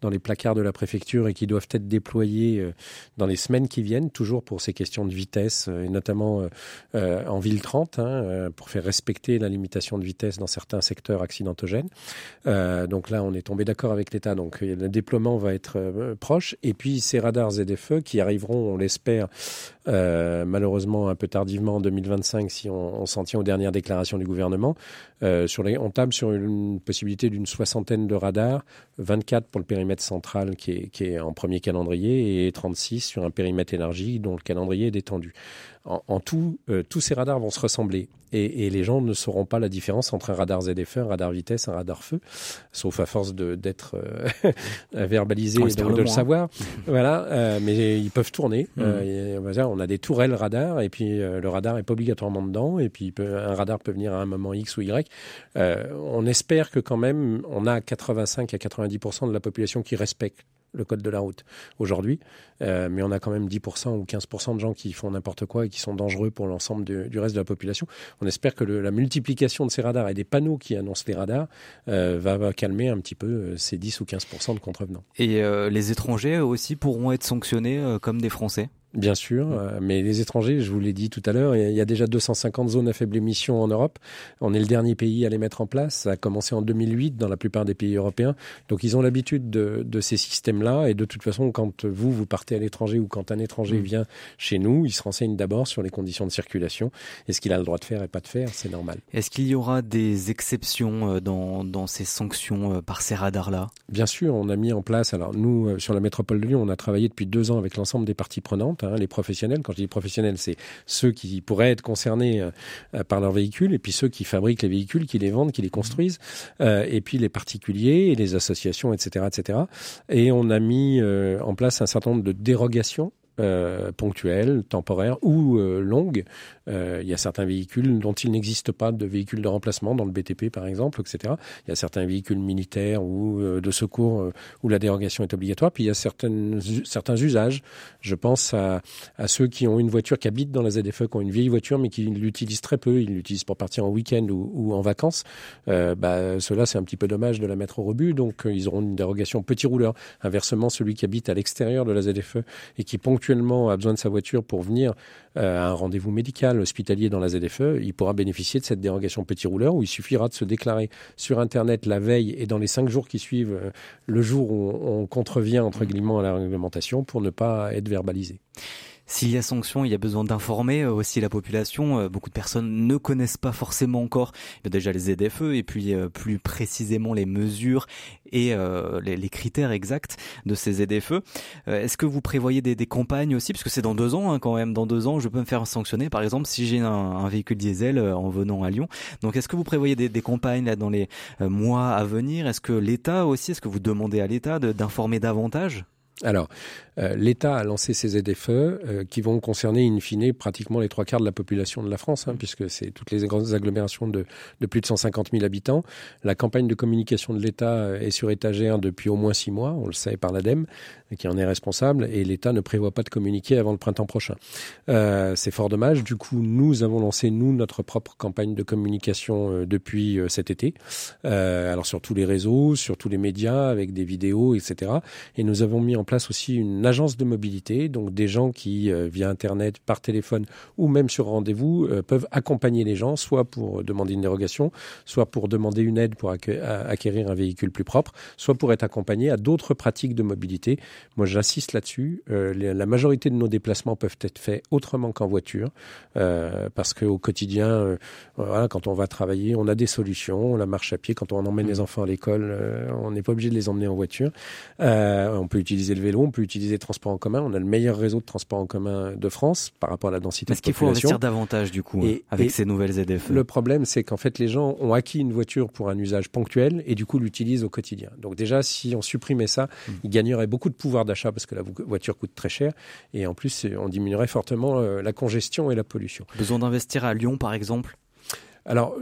[SPEAKER 7] dans les placards de la préfecture et qui doivent être déployés euh, dans les semaines qui viennent, toujours pour ces questions de vitesse, euh, et notamment euh, en ville 30, hein, pour faire respecter la limitation de vitesse dans certains secteurs accidentogènes. donc là, on est tombé d'accord avec l'État, donc le déploiement va être proche. Et puis ces radars ZFE qui arriveront, on l'espère, euh, malheureusement un peu tardivement en 2025 si on, s'en tient aux dernières déclarations du gouvernement. Euh, on table sur une possibilité d'une soixantaine de radars, 24 pour le périmètre central qui est, qui est en premier calendrier et 36 sur un périmètre élargi dont le calendrier est détendu en, tout, euh, tous ces radars vont se ressembler. Et, les gens ne sauront pas la différence entre un radar ZFE, un radar vitesse, un radar feu, sauf à force d'être euh, [laughs] verbalisé et de, le, savoir. [laughs] voilà, euh, mais ils peuvent tourner. Mm. on a des tourelles radar, et puis le radar est pas obligatoirement dedans, et puis un radar peut venir à un moment X ou Y. on espère que quand même, on a 85 à 90% de la population qui respecte le code de la route aujourd'hui, euh, mais on a quand même 10% ou 15% de gens qui font n'importe quoi et qui sont dangereux pour l'ensemble du reste de la population. On espère que la multiplication de ces radars et des panneaux qui annoncent les radars euh, va, calmer un petit peu euh, ces 10 ou 15% de contrevenants.
[SPEAKER 1] Et les étrangers aussi pourront être sanctionnés comme des Français?
[SPEAKER 7] Bien sûr, euh, mais les étrangers, je vous l'ai dit tout à l'heure, il y a déjà 250 zones à faible émission en Europe. On est le dernier pays à les mettre en place. Ça a commencé en 2008 dans la plupart des pays européens. Donc ils ont l'habitude de, de, ces systèmes-là. Et de toute façon, quand vous, vous partez à l'étranger ou quand un étranger mm. vient chez nous, il se renseigne d'abord sur les conditions de circulation et ce qu'il a le droit de faire et pas de faire? C'est normal.
[SPEAKER 1] Est-ce qu'il y aura des exceptions euh, dans, dans ces sanctions euh, par ces radars-là?
[SPEAKER 7] Bien sûr, on a mis en place, alors nous, sur la métropole de Lyon, on a travaillé depuis deux ans avec l'ensemble des parties prenantes Hein, les professionnels. Quand je dis professionnels, c'est ceux qui pourraient être concernés euh, par leurs véhicules, et puis ceux qui fabriquent les véhicules, qui les vendent, qui les construisent, euh, et puis les particuliers et les associations, etc., etc. Et on a mis euh, en place un certain nombre de dérogations euh, ponctuelles, temporaires ou euh, longues. Euh, il y a certains véhicules dont il n'existe pas de véhicules de remplacement dans le BTP par exemple, etc. Il y a certains véhicules militaires ou de secours où la dérogation est obligatoire. Puis il y a certains usages. Je pense à, à, ceux qui ont une voiture qui habite dans la ZFE, qui ont une vieille voiture mais qui l'utilisent très peu. Ils l'utilisent pour partir en week-end ou, en vacances. bah, cela c'est un petit peu dommage de la mettre au rebut. Donc ils auront une dérogation petit rouleur. Inversement, celui qui habite à l'extérieur de la ZFE et qui ponctue a besoin de sa voiture pour venir euh, à un rendez-vous médical hospitalier dans la ZFE, il pourra bénéficier de cette dérogation petit rouleur où il suffira de se déclarer sur Internet la veille et dans les cinq jours qui suivent euh, le jour où on contrevient entre guillemets à la réglementation pour ne pas être verbalisé.
[SPEAKER 1] S'il y a sanction, il y a besoin d'informer euh, aussi la population. Euh, beaucoup de personnes ne connaissent pas forcément encore déjà les ZFE et puis euh, plus précisément les mesures et les, critères exacts de ces ZFE. Est-ce que vous prévoyez des, campagnes aussi, parce que c'est dans deux ans hein, quand même. Dans deux ans, je peux me faire sanctionner, par exemple, si j'ai un, véhicule diesel en venant à Lyon. Donc, est-ce que vous prévoyez des, des campagnes là dans les mois à venir? Est-ce que l'État aussi, est-ce que vous demandez à l'État d'informer davantage?
[SPEAKER 7] Alors, euh, l'État a lancé ces ZFE euh, qui vont concerner in fine pratiquement les trois quarts de la population de la France, hein, puisque c'est toutes les grandes agglomérations de, de, plus de 150 000 habitants. La campagne de communication de l'État euh, est sur étagère depuis au moins six mois, on le sait par l'ADEME, qui en est responsable, et l'État ne prévoit pas de communiquer avant le printemps prochain. c'est fort dommage. Du coup, nous avons lancé, nous, notre propre campagne de communication depuis cet été. alors sur tous les réseaux, sur tous les médias, avec des vidéos, etc. Et nous avons mis en place aussi une agence de mobilité, donc des gens qui, euh, via Internet, par téléphone ou même sur rendez-vous, euh, peuvent accompagner les gens, soit pour demander une dérogation, soit pour demander une aide pour acquérir un véhicule plus propre, soit pour être accompagné à d'autres pratiques de mobilité. Moi, j'insiste là-dessus. Euh, la majorité de nos déplacements peuvent être faits autrement qu'en voiture, parce qu'au quotidien, voilà, quand on va travailler, on a des solutions. On la marche à pied. Quand on emmène les enfants à l'école, on n'est pas obligé de les emmener en voiture. on peut utiliser le vélo, on peut utiliser les transports en commun. On a le meilleur réseau de transports en commun de France par rapport à la densité
[SPEAKER 1] Est-ce qu'il faut investir davantage du coup avec ces nouvelles ZFE
[SPEAKER 7] Le problème, c'est qu'en fait, les gens ont acquis une voiture pour un usage ponctuel et du coup l'utilisent au quotidien. Donc déjà, si on supprimait ça, hmm. ils gagneraient beaucoup de pouvoir d'achat parce que la voiture coûte très cher et en plus, on diminuerait fortement euh, la congestion et la pollution.
[SPEAKER 1] Besoin d'investir à Lyon, par exemple?
[SPEAKER 7] Alors,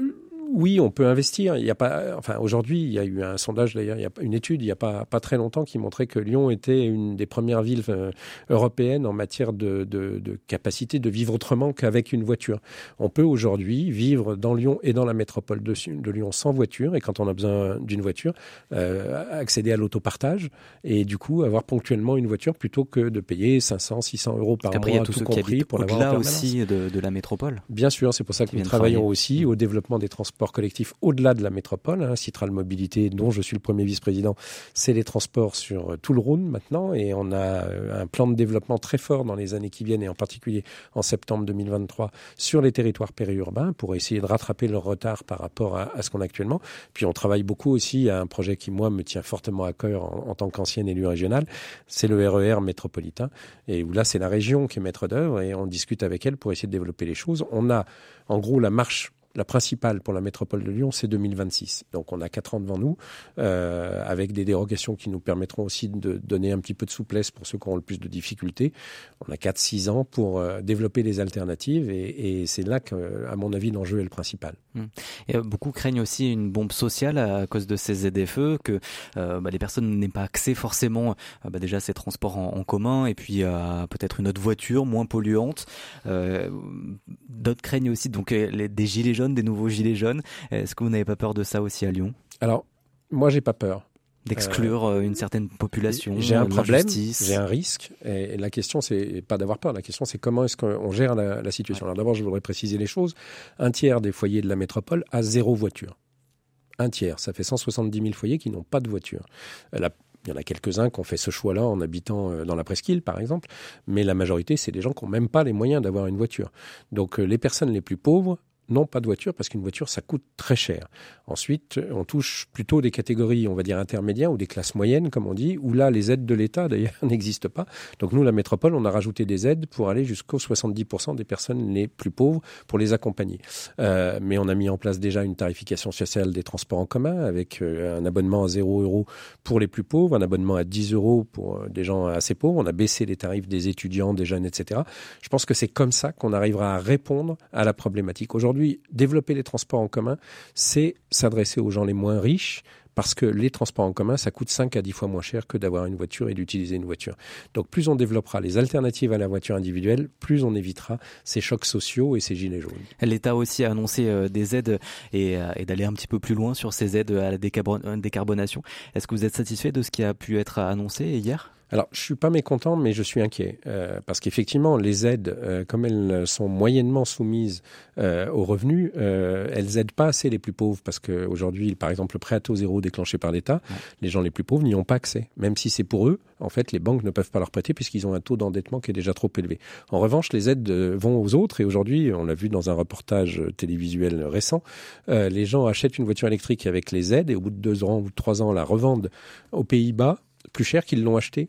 [SPEAKER 7] oui, on peut investir. Il y a pas, enfin, aujourd'hui, il y a eu un sondage d'ailleurs, il y a une étude il n'y a pas, pas très longtemps qui montrait que Lyon était une des premières villes euh, européennes en matière de, de, de, capacité de vivre autrement qu'avec une voiture. On peut aujourd'hui vivre dans Lyon et dans la métropole de, de, Lyon sans voiture et quand on a besoin d'une voiture, euh, accéder à l'autopartage et du coup avoir ponctuellement une voiture plutôt que de payer 500, 600 euros par mois,
[SPEAKER 1] tout,
[SPEAKER 7] compris,
[SPEAKER 1] pour l'avoir aussi de, de, la métropole.
[SPEAKER 7] Bien sûr, c'est pour ça que nous travaillons aussi au développement des transports transports collectifs au-delà de la métropole. Hein, Citral Mobilité, dont je suis le premier vice-président, c'est les transports sur tout le Rhône maintenant. Et on a un plan de développement très fort dans les années qui viennent, et en particulier en septembre 2023, sur les territoires périurbains pour essayer de rattraper leur retard par rapport à, ce qu'on a actuellement. Puis on travaille beaucoup aussi à un projet qui, moi, me tient fortement à cœur en, en tant qu'ancien élu régional, c'est le RER e métropolitain. Et où là, c'est la région qui est maître d'œuvre et on discute avec elle pour essayer de développer les choses. On a, en gros, la marche la principale pour la métropole de Lyon, c'est 2026. Donc on a quatre ans devant nous, euh, avec des dérogations qui nous permettront aussi de donner un petit peu de souplesse pour ceux qui ont le plus de difficultés. On a 4-6 ans pour euh, développer des alternatives et, c'est là que, à mon avis, l'enjeu est le principal.
[SPEAKER 1] Mmh. Et euh, beaucoup craignent aussi une bombe sociale à cause de ces ZFE, que euh, bah, les personnes n'aient pas accès forcément bah, déjà à ces transports en, commun et puis à peut-être une autre voiture moins polluante. D'autres craignent aussi donc des gilets jaunes des nouveaux gilets jaunes. Est-ce que vous n'avez pas peur de ça aussi à Lyon?
[SPEAKER 7] Alors, moi, j'ai pas peur
[SPEAKER 1] d'exclure euh, une certaine population.
[SPEAKER 7] J'ai un problème, j'ai un risque. Et, la question, c'est pas d'avoir peur. La question, c'est comment est-ce qu'on gère la, situation. Alors d'abord, je voudrais préciser les choses. Un tiers des foyers de la métropole a zéro voiture. Un tiers, ça fait 170 000 foyers qui n'ont pas de voiture. il y en a quelques-uns qui ont fait ce choix-là en habitant euh, dans la presqu'île, par exemple, mais la majorité, c'est des gens qui n'ont même pas les moyens d'avoir une voiture. Donc euh, les personnes les plus pauvres non, pas de voiture, parce qu'une voiture, ça coûte très cher. Ensuite, on touche plutôt des catégories, on va dire, intermédiaires ou des classes moyennes, comme on dit, où là, les aides de l'État, [laughs] d'ailleurs, n'existent pas. Donc nous, la métropole, on a rajouté des aides pour aller jusqu'aux 70% des personnes les plus pauvres, pour les accompagner. Euh, mais on a mis en place déjà une tarification sociale des transports en commun, avec euh, un abonnement à 0 euros pour les plus pauvres, un abonnement à 10 euros pour euh, des gens assez pauvres. On a baissé les tarifs des étudiants, des jeunes, etc. Je pense que c'est comme ça qu'on arrivera à répondre à la problématique. Aujourd'hui, Aujourd'hui, développer les transports en commun, c'est s'adresser aux gens les moins riches, parce que les transports en commun, ça coûte 5 à 10 fois moins cher que d'avoir une voiture et d'utiliser une voiture. Donc plus on développera les alternatives à la voiture individuelle, plus on évitera ces chocs sociaux et ces gilets jaunes.
[SPEAKER 1] L'État aussi a annoncé euh, des aides et, euh, et d'aller un petit peu plus loin sur ces aides à la décarbonation. Est-ce que vous êtes satisfait de ce qui a pu être annoncé hier?
[SPEAKER 7] Alors, je suis pas mécontent, mais je suis inquiet euh, parce qu'effectivement, les aides, euh, comme elles sont moyennement soumises euh, aux revenus, elles aident pas assez les plus pauvres parce qu'aujourd'hui, par exemple, le prêt à taux zéro déclenché par l'État, les gens les plus pauvres n'y ont pas accès, même si c'est pour eux. En fait, les banques ne peuvent pas leur prêter puisqu'ils ont un taux d'endettement qui est déjà trop élevé. En revanche, les aides vont aux autres et aujourd'hui, on l'a vu dans un reportage télévisuel récent, les gens achètent une voiture électrique avec les aides et au bout de deux ans ou trois ans, la revendent aux Pays-Bas plus cher qu'ils l'ont acheté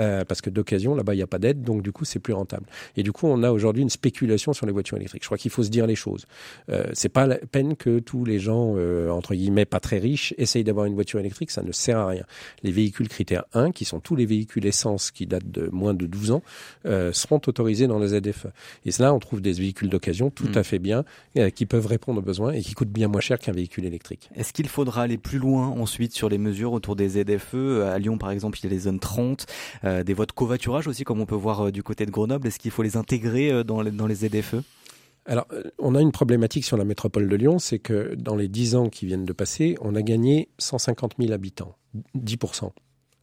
[SPEAKER 7] euh, parce que d'occasion, là-bas, il n'y a pas d'aide, donc du coup, c'est plus rentable. Et du coup, on a aujourd'hui une spéculation sur les voitures électriques. Je crois qu'il faut se dire les choses. Euh, c'est pas la peine que tous les gens, euh, entre guillemets, pas très riches, essayent d'avoir une voiture électrique, ça ne sert à rien. Les véhicules critères 1, qui sont tous les véhicules essence qui datent de moins de 12 ans, euh, seront autorisés dans les ZFE. Et cela, on trouve des véhicules d'occasion tout mm. à fait bien, euh, qui peuvent répondre aux besoins et qui coûtent bien moins cher qu'un véhicule électrique.
[SPEAKER 1] Est-ce qu'il faudra aller plus loin ensuite sur les mesures autour des ZFE À Lyon, par exemple, il y a les zones 30. Euh, des voies de covoiturage aussi, comme on peut voir euh, du côté de Grenoble. Est-ce qu'il faut les intégrer euh, dans les, dans les
[SPEAKER 7] alors, on a une problématique sur la métropole de Lyon, c'est que dans les 10 ans qui viennent de passer, on a gagné 150 000 habitants, 10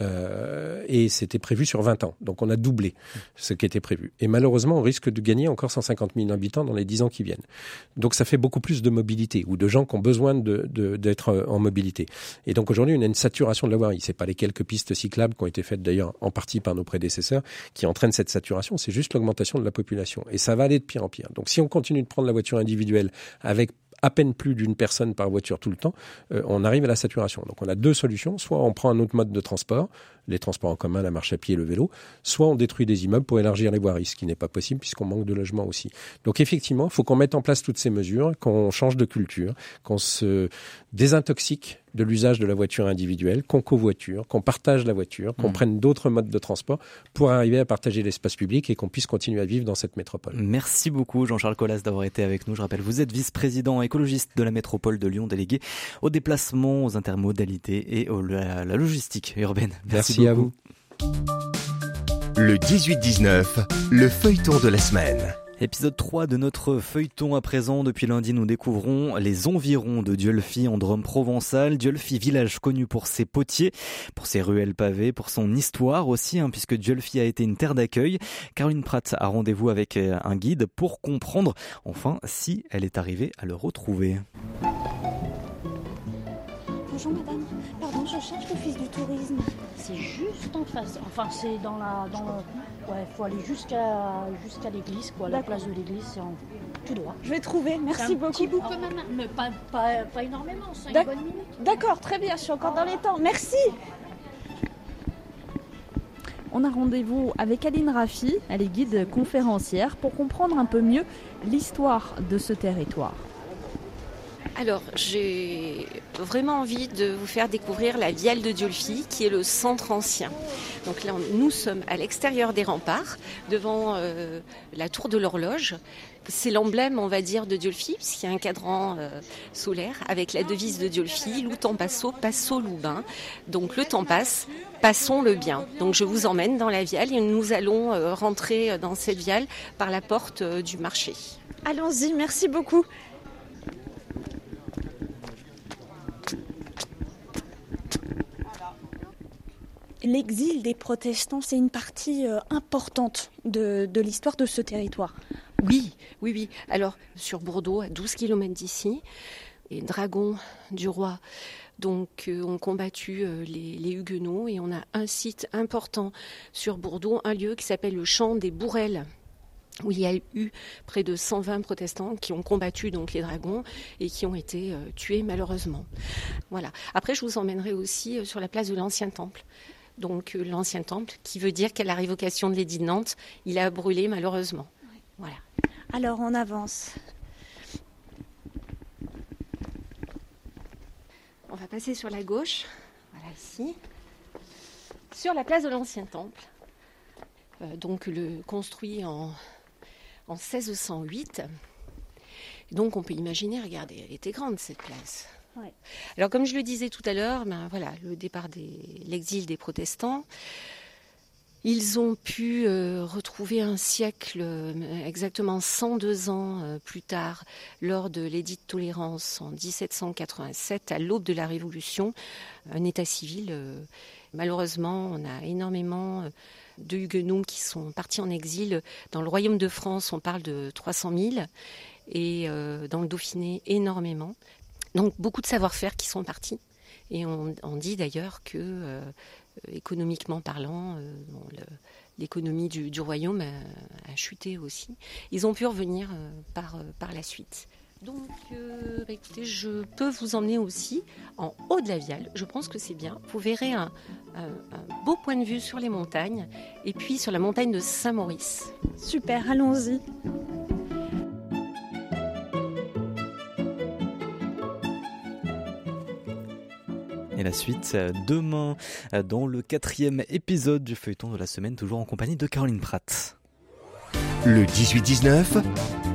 [SPEAKER 7] euh, et c'était prévu sur 20 ans. Donc on a doublé ce qui était prévu. Et malheureusement, on risque de gagner encore 150 000 habitants dans les 10 ans qui viennent. Donc ça fait beaucoup plus de mobilité ou de gens qui ont besoin d'être d'être en mobilité. Et donc aujourd'hui, on a une saturation de la voirie. C'est pas les quelques pistes cyclables qui ont été faites d'ailleurs en partie par nos prédécesseurs qui entraînent cette saturation. C'est juste l'augmentation de la population. Et ça va aller de pire en pire. Donc si on continue de prendre la voiture individuelle avec à peine plus d'une personne par voiture tout le temps, euh, on arrive à la saturation. Donc on a deux solutions. Soit on prend un autre mode de transport, les transports en commun, la marche à pied, le vélo, soit on détruit des immeubles pour élargir les voiries, ce qui n'est pas possible puisqu'on manque de logements aussi. Donc effectivement, il faut qu'on mette en place toutes ces mesures, qu'on change de culture, qu'on se désintoxique de l'usage de la voiture individuelle, qu'on covoiture, qu'on partage la voiture, qu'on mmh. prenne d'autres modes de transport pour arriver à partager l'espace public et qu'on puisse continuer à vivre dans cette métropole.
[SPEAKER 1] Merci beaucoup Jean-Charles Collas d'avoir été avec nous. Je rappelle, vous êtes vice-président écologiste de la métropole de Lyon, délégué aux déplacements, aux intermodalités et à la logistique urbaine.
[SPEAKER 7] Merci, à vous.
[SPEAKER 3] Le 18-19, le feuilleton de la semaine.
[SPEAKER 1] Épisode 3 de notre feuilleton à présent. Depuis lundi, nous découvrons les environs de Diolfi en Drôme provençal. Diolfi, village connu pour ses potiers, pour ses ruelles pavées, pour son histoire aussi, hein, puisque Diolfi a été une terre d'accueil. Caroline Pratt a rendez-vous avec euh, un guide pour comprendre enfin si elle est arrivée à le retrouver.
[SPEAKER 18] Bonjour madame, je cherche l'office du tourisme.
[SPEAKER 19] C'est juste en face. Enfin, c'est dans la. Dans Ouais, faut aller jusqu'à jusqu'à l'église, quoi. La place de l'église, c'est en tout droit.
[SPEAKER 18] Je vais trouver, merci beaucoup.
[SPEAKER 19] Petit bout quand même, mais pas, pas, pas énormément, c'est une bonne minute.
[SPEAKER 18] D'accord, très bien, je suis encore dans les temps. Merci.
[SPEAKER 2] On a rendez-vous avec Aline Raffi, elle est guide conférencière, pour comprendre un peu mieux l'histoire de ce territoire.
[SPEAKER 20] Alors, j'ai vraiment envie de vous faire découvrir la Viale de Diolfi, qui est le centre ancien. Donc là, nous sommes à l'extérieur des remparts, devant euh, la tour de l'horloge. C'est l'emblème, on va dire, de Diolfi, puisqu'il y a un cadran euh, solaire avec la devise de Diolfi, temps passo, passo loubain. Donc le temps passe, passons le bien. Donc je vous emmène dans la Viale et nous allons euh, rentrer dans cette Viale par la porte du marché.
[SPEAKER 18] Allons-y, merci beaucoup. L'exil des protestants, c'est une partie euh, importante de, l'histoire de ce territoire.
[SPEAKER 20] Oui, oui, oui. Alors, sur Bordeaux, à 12 km d'ici, les dragons du roi donc, euh, ont combattu euh, les, les, Huguenots et on a un site important sur Bordeaux, un lieu qui s'appelle le Champ des Bourrelles où il y a eu près de 120 protestants qui ont combattu donc les dragons et qui ont été euh, tués malheureusement. Voilà. Après, je vous emmènerai aussi euh, sur la place de l'ancien temple. Donc euh, l'ancien temple, qui veut dire qu'à la révocation de l'édit de Nantes, il a brûlé malheureusement. Voilà.
[SPEAKER 18] Alors on avance.
[SPEAKER 20] On va passer sur la gauche, voilà ici, sur la place de l'ancien temple. Donc le construit en, en 1608. Donc on peut imaginer, regardez, elle était grande cette place.
[SPEAKER 18] Ouais.
[SPEAKER 20] Alors comme je le disais tout à l'heure, ben voilà, le départ de l'exil des protestants. Ils ont pu euh, retrouver un siècle, euh, exactement 102 ans euh, plus tard, lors de l'édit de tolérance en 1787, à l'aube de la Révolution, un état civil. malheureusement, on a énormément de Huguenots qui sont partis en exil. Dans le royaume de France, on parle de 300 000 et euh, dans le Dauphiné, énormément. Donc beaucoup de savoir-faire qui sont partis. Et on, dit d'ailleurs que, euh, économiquement parlant, euh, l'économie du, royaume a, chuté aussi. Ils ont pu revenir par, par la suite. Donc, euh, écoutez, je peux vous emmener aussi en haut de la Viale. Je pense que c'est bien. Vous verrez un, un- un beau point de vue sur les montagnes et puis sur la montagne de Saint-Maurice.
[SPEAKER 18] Super, allons-y.
[SPEAKER 1] Et la suite euh, demain euh, dans le quatrième épisode du feuilleton de la semaine, toujours en compagnie de Caroline Pratt.
[SPEAKER 3] Le 18-19,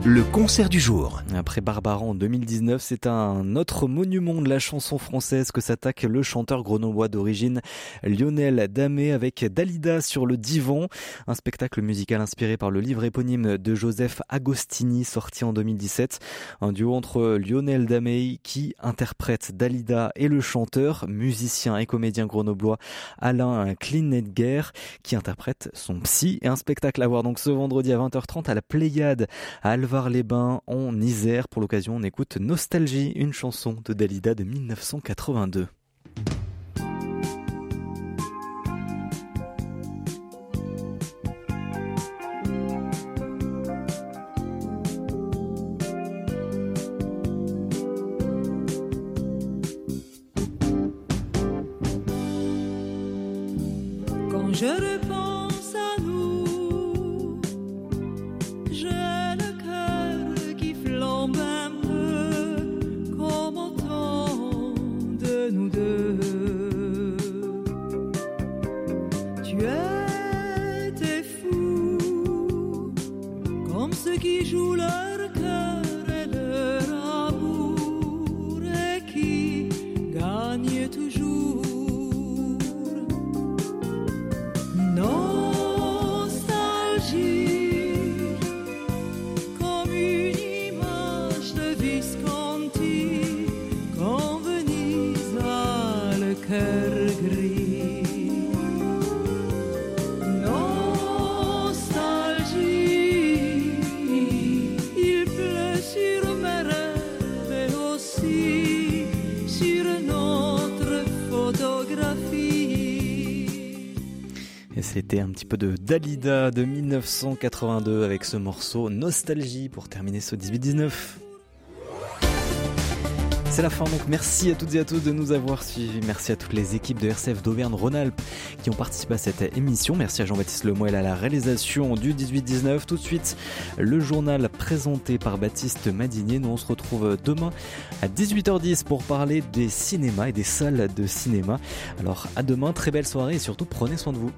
[SPEAKER 3] le concert du jour.
[SPEAKER 1] Après Barbara en 2019, c'est un autre monument de la chanson française que s'attaque le chanteur grenoblois d'origine Lionel Damé avec Dalida sur le divan, un spectacle musical inspiré par le livre éponyme de Joseph Agostini sorti en 2017, un duo entre Lionel Damé qui interprète Dalida et le chanteur, musicien et comédien grenoblois Alain Klinetger qui interprète son psy. Et un spectacle à voir donc ce vendredi à 20h30 à la Pléiade à Alvar-les-Bains en Isère. Pour l'occasion, on écoute Nostalgie, une chanson de Dalida de 1982.
[SPEAKER 21] Tu étais fou, comme ceux qui jouent leur cœur
[SPEAKER 1] c'était un petit peu de Dalida de 1982 avec ce morceau Nostalgie pour terminer ce 18-19. C'est la fin donc merci à toutes et à tous de nous avoir suivis. Merci à toutes les équipes de RCF d'Auvergne-Rhône-Alpes qui ont participé à cette émission. Merci à Jean-Baptiste Lemoyle à la réalisation du 18-19. Tout de suite, le journal présenté par Baptiste Madinier. Nous on se retrouve demain à 18h10 pour parler des cinémas et des salles de cinéma. Alors à demain, très belle soirée et surtout prenez soin de vous.